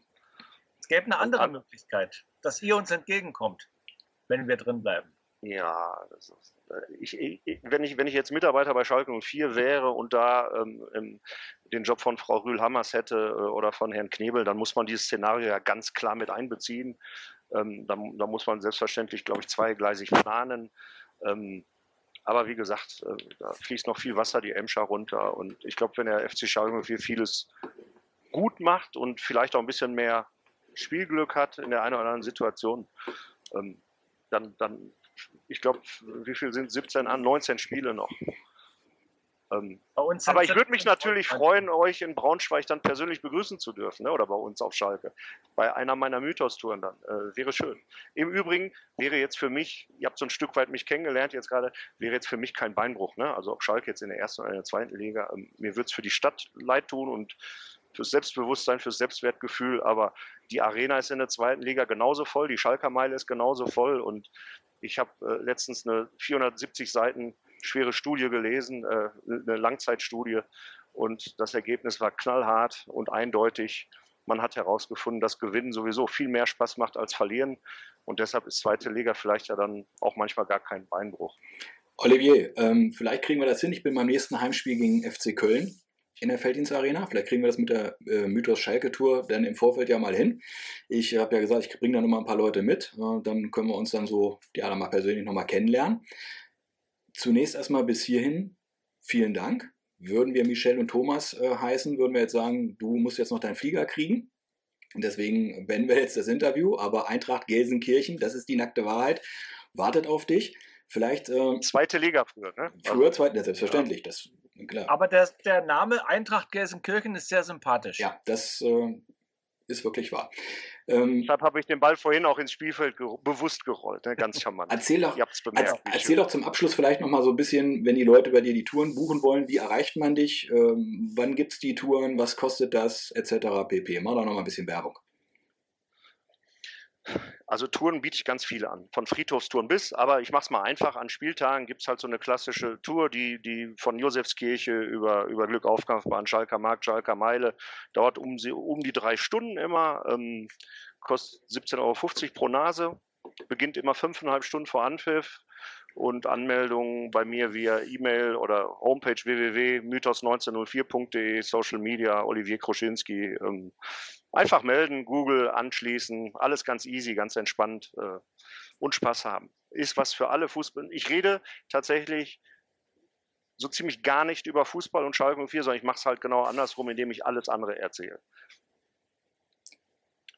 Es gäbe eine andere an Möglichkeit, dass ihr uns entgegenkommt, wenn wir drin bleiben. Ja, ist, ich, ich, wenn, ich, wenn ich jetzt Mitarbeiter bei Schalke 04 wäre und da ähm, den Job von Frau Rühl-Hammers hätte äh, oder von Herrn Knebel, dann muss man dieses Szenario ja ganz klar mit einbeziehen. Ähm, da, da, muss man selbstverständlich, glaube ich, zweigleisig planen. Ähm, aber wie gesagt, äh, da fließt noch viel Wasser die Emscher runter. Und ich glaube, wenn der FC Schalke 04 vieles gut macht und vielleicht auch ein bisschen mehr Spielglück hat in der einen oder anderen Situation, ähm, dann, dann ich glaube, wie viel sind 17 an? 19 Spiele noch. Ähm, aber ich würde mich natürlich freuen, euch in Braunschweig dann persönlich begrüßen zu dürfen, ne? oder bei uns auf Schalke. Bei einer meiner Mythos-Touren dann. Äh, wäre schön. Im Übrigen wäre jetzt für mich, ihr habt so ein Stück weit mich kennengelernt jetzt gerade, wäre jetzt für mich kein Beinbruch. Ne? Also ob Schalke jetzt in der ersten oder in der zweiten Liga, ähm, mir würde es für die Stadt leid tun und fürs Selbstbewusstsein, fürs Selbstwertgefühl, aber die Arena ist in der zweiten Liga genauso voll, die Schalker Meile ist genauso voll und ich habe äh, letztens eine 470 Seiten schwere Studie gelesen, äh, eine Langzeitstudie. Und das Ergebnis war knallhart und eindeutig. Man hat herausgefunden, dass Gewinnen sowieso viel mehr Spaß macht als Verlieren. Und deshalb ist zweite Liga vielleicht ja dann auch manchmal gar kein Beinbruch. Olivier, ähm, vielleicht kriegen wir das hin. Ich bin beim nächsten Heimspiel gegen FC Köln in der Felddienstarena. Vielleicht kriegen wir das mit der äh, Mythos Schalke Tour dann im Vorfeld ja mal hin. Ich habe ja gesagt, ich bringe da nochmal ein paar Leute mit. Äh, dann können wir uns dann so, die alle mal persönlich nochmal kennenlernen. Zunächst erstmal bis hierhin vielen Dank. Würden wir Michelle und Thomas äh, heißen, würden wir jetzt sagen, du musst jetzt noch deinen Flieger kriegen. Und deswegen beenden wir jetzt das Interview. Aber Eintracht Gelsenkirchen, das ist die nackte Wahrheit, wartet auf dich. Vielleicht. Äh, zweite Liga früher, ne? Früher, zweite, selbstverständlich. Ja. Das Klar. Aber der, der Name Eintracht Gelsenkirchen ist sehr sympathisch. Ja, das äh, ist wirklich wahr. Ähm, Deshalb habe ich den Ball vorhin auch ins Spielfeld ge bewusst gerollt, ne? ganz charmant. Erzähl doch, bemerkt, erzähl doch zum Abschluss vielleicht nochmal so ein bisschen, wenn die Leute bei dir die Touren buchen wollen, wie erreicht man dich, ähm, wann gibt es die Touren, was kostet das, etc. pp. Mach doch nochmal ein bisschen Werbung. Also Touren biete ich ganz viele an, von Friedhofstouren bis, aber ich mache es mal einfach. An Spieltagen gibt es halt so eine klassische Tour, die, die von Josefskirche über, über Glück Schalker Markt, Schalker Meile, dauert um, um die drei Stunden immer, ähm, kostet 17,50 Euro pro Nase, beginnt immer fünfeinhalb Stunden vor Anpfiff und Anmeldungen bei mir via E-Mail oder Homepage www.mythos1904.de, Social Media, Olivier Kroschinski. Ähm, Einfach melden, Google anschließen, alles ganz easy, ganz entspannt äh, und Spaß haben. Ist was für alle Fußball. Ich rede tatsächlich so ziemlich gar nicht über Fußball und Schalke 04, sondern ich mache es halt genau andersrum, indem ich alles andere erzähle.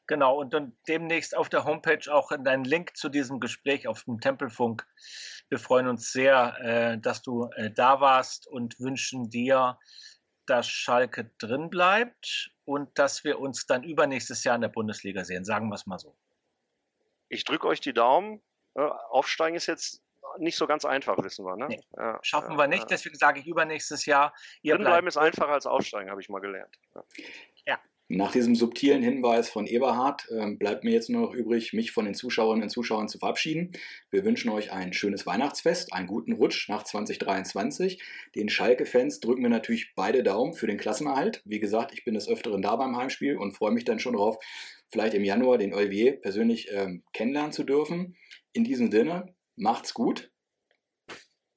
Genau, und dann demnächst auf der Homepage auch einen Link zu diesem Gespräch auf dem Tempelfunk. Wir freuen uns sehr, äh, dass du äh, da warst und wünschen dir, dass Schalke drin bleibt und dass wir uns dann übernächstes Jahr in der Bundesliga sehen, sagen wir es mal so. Ich drücke euch die Daumen. Aufsteigen ist jetzt nicht so ganz einfach, wissen wir. Ne? Nee, ja, schaffen ja, wir nicht, deswegen sage ich übernächstes Jahr. Ihr Drinbleiben ist einfacher als Aufsteigen, habe ich mal gelernt. Ja. Nach diesem subtilen Hinweis von Eberhard äh, bleibt mir jetzt nur noch übrig, mich von den Zuschauerinnen und Zuschauern zu verabschieden. Wir wünschen euch ein schönes Weihnachtsfest, einen guten Rutsch nach 2023. Den Schalke-Fans drücken wir natürlich beide Daumen für den Klassenerhalt. Wie gesagt, ich bin des Öfteren da beim Heimspiel und freue mich dann schon darauf, vielleicht im Januar den Olivier persönlich ähm, kennenlernen zu dürfen. In diesem Sinne, macht's gut.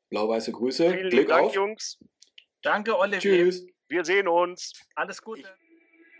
Blau-weiße Grüße. Vielen Glück Dank, auf. Jungs. Danke, Olivier. Tschüss. Wir sehen uns. Alles Gute. Ich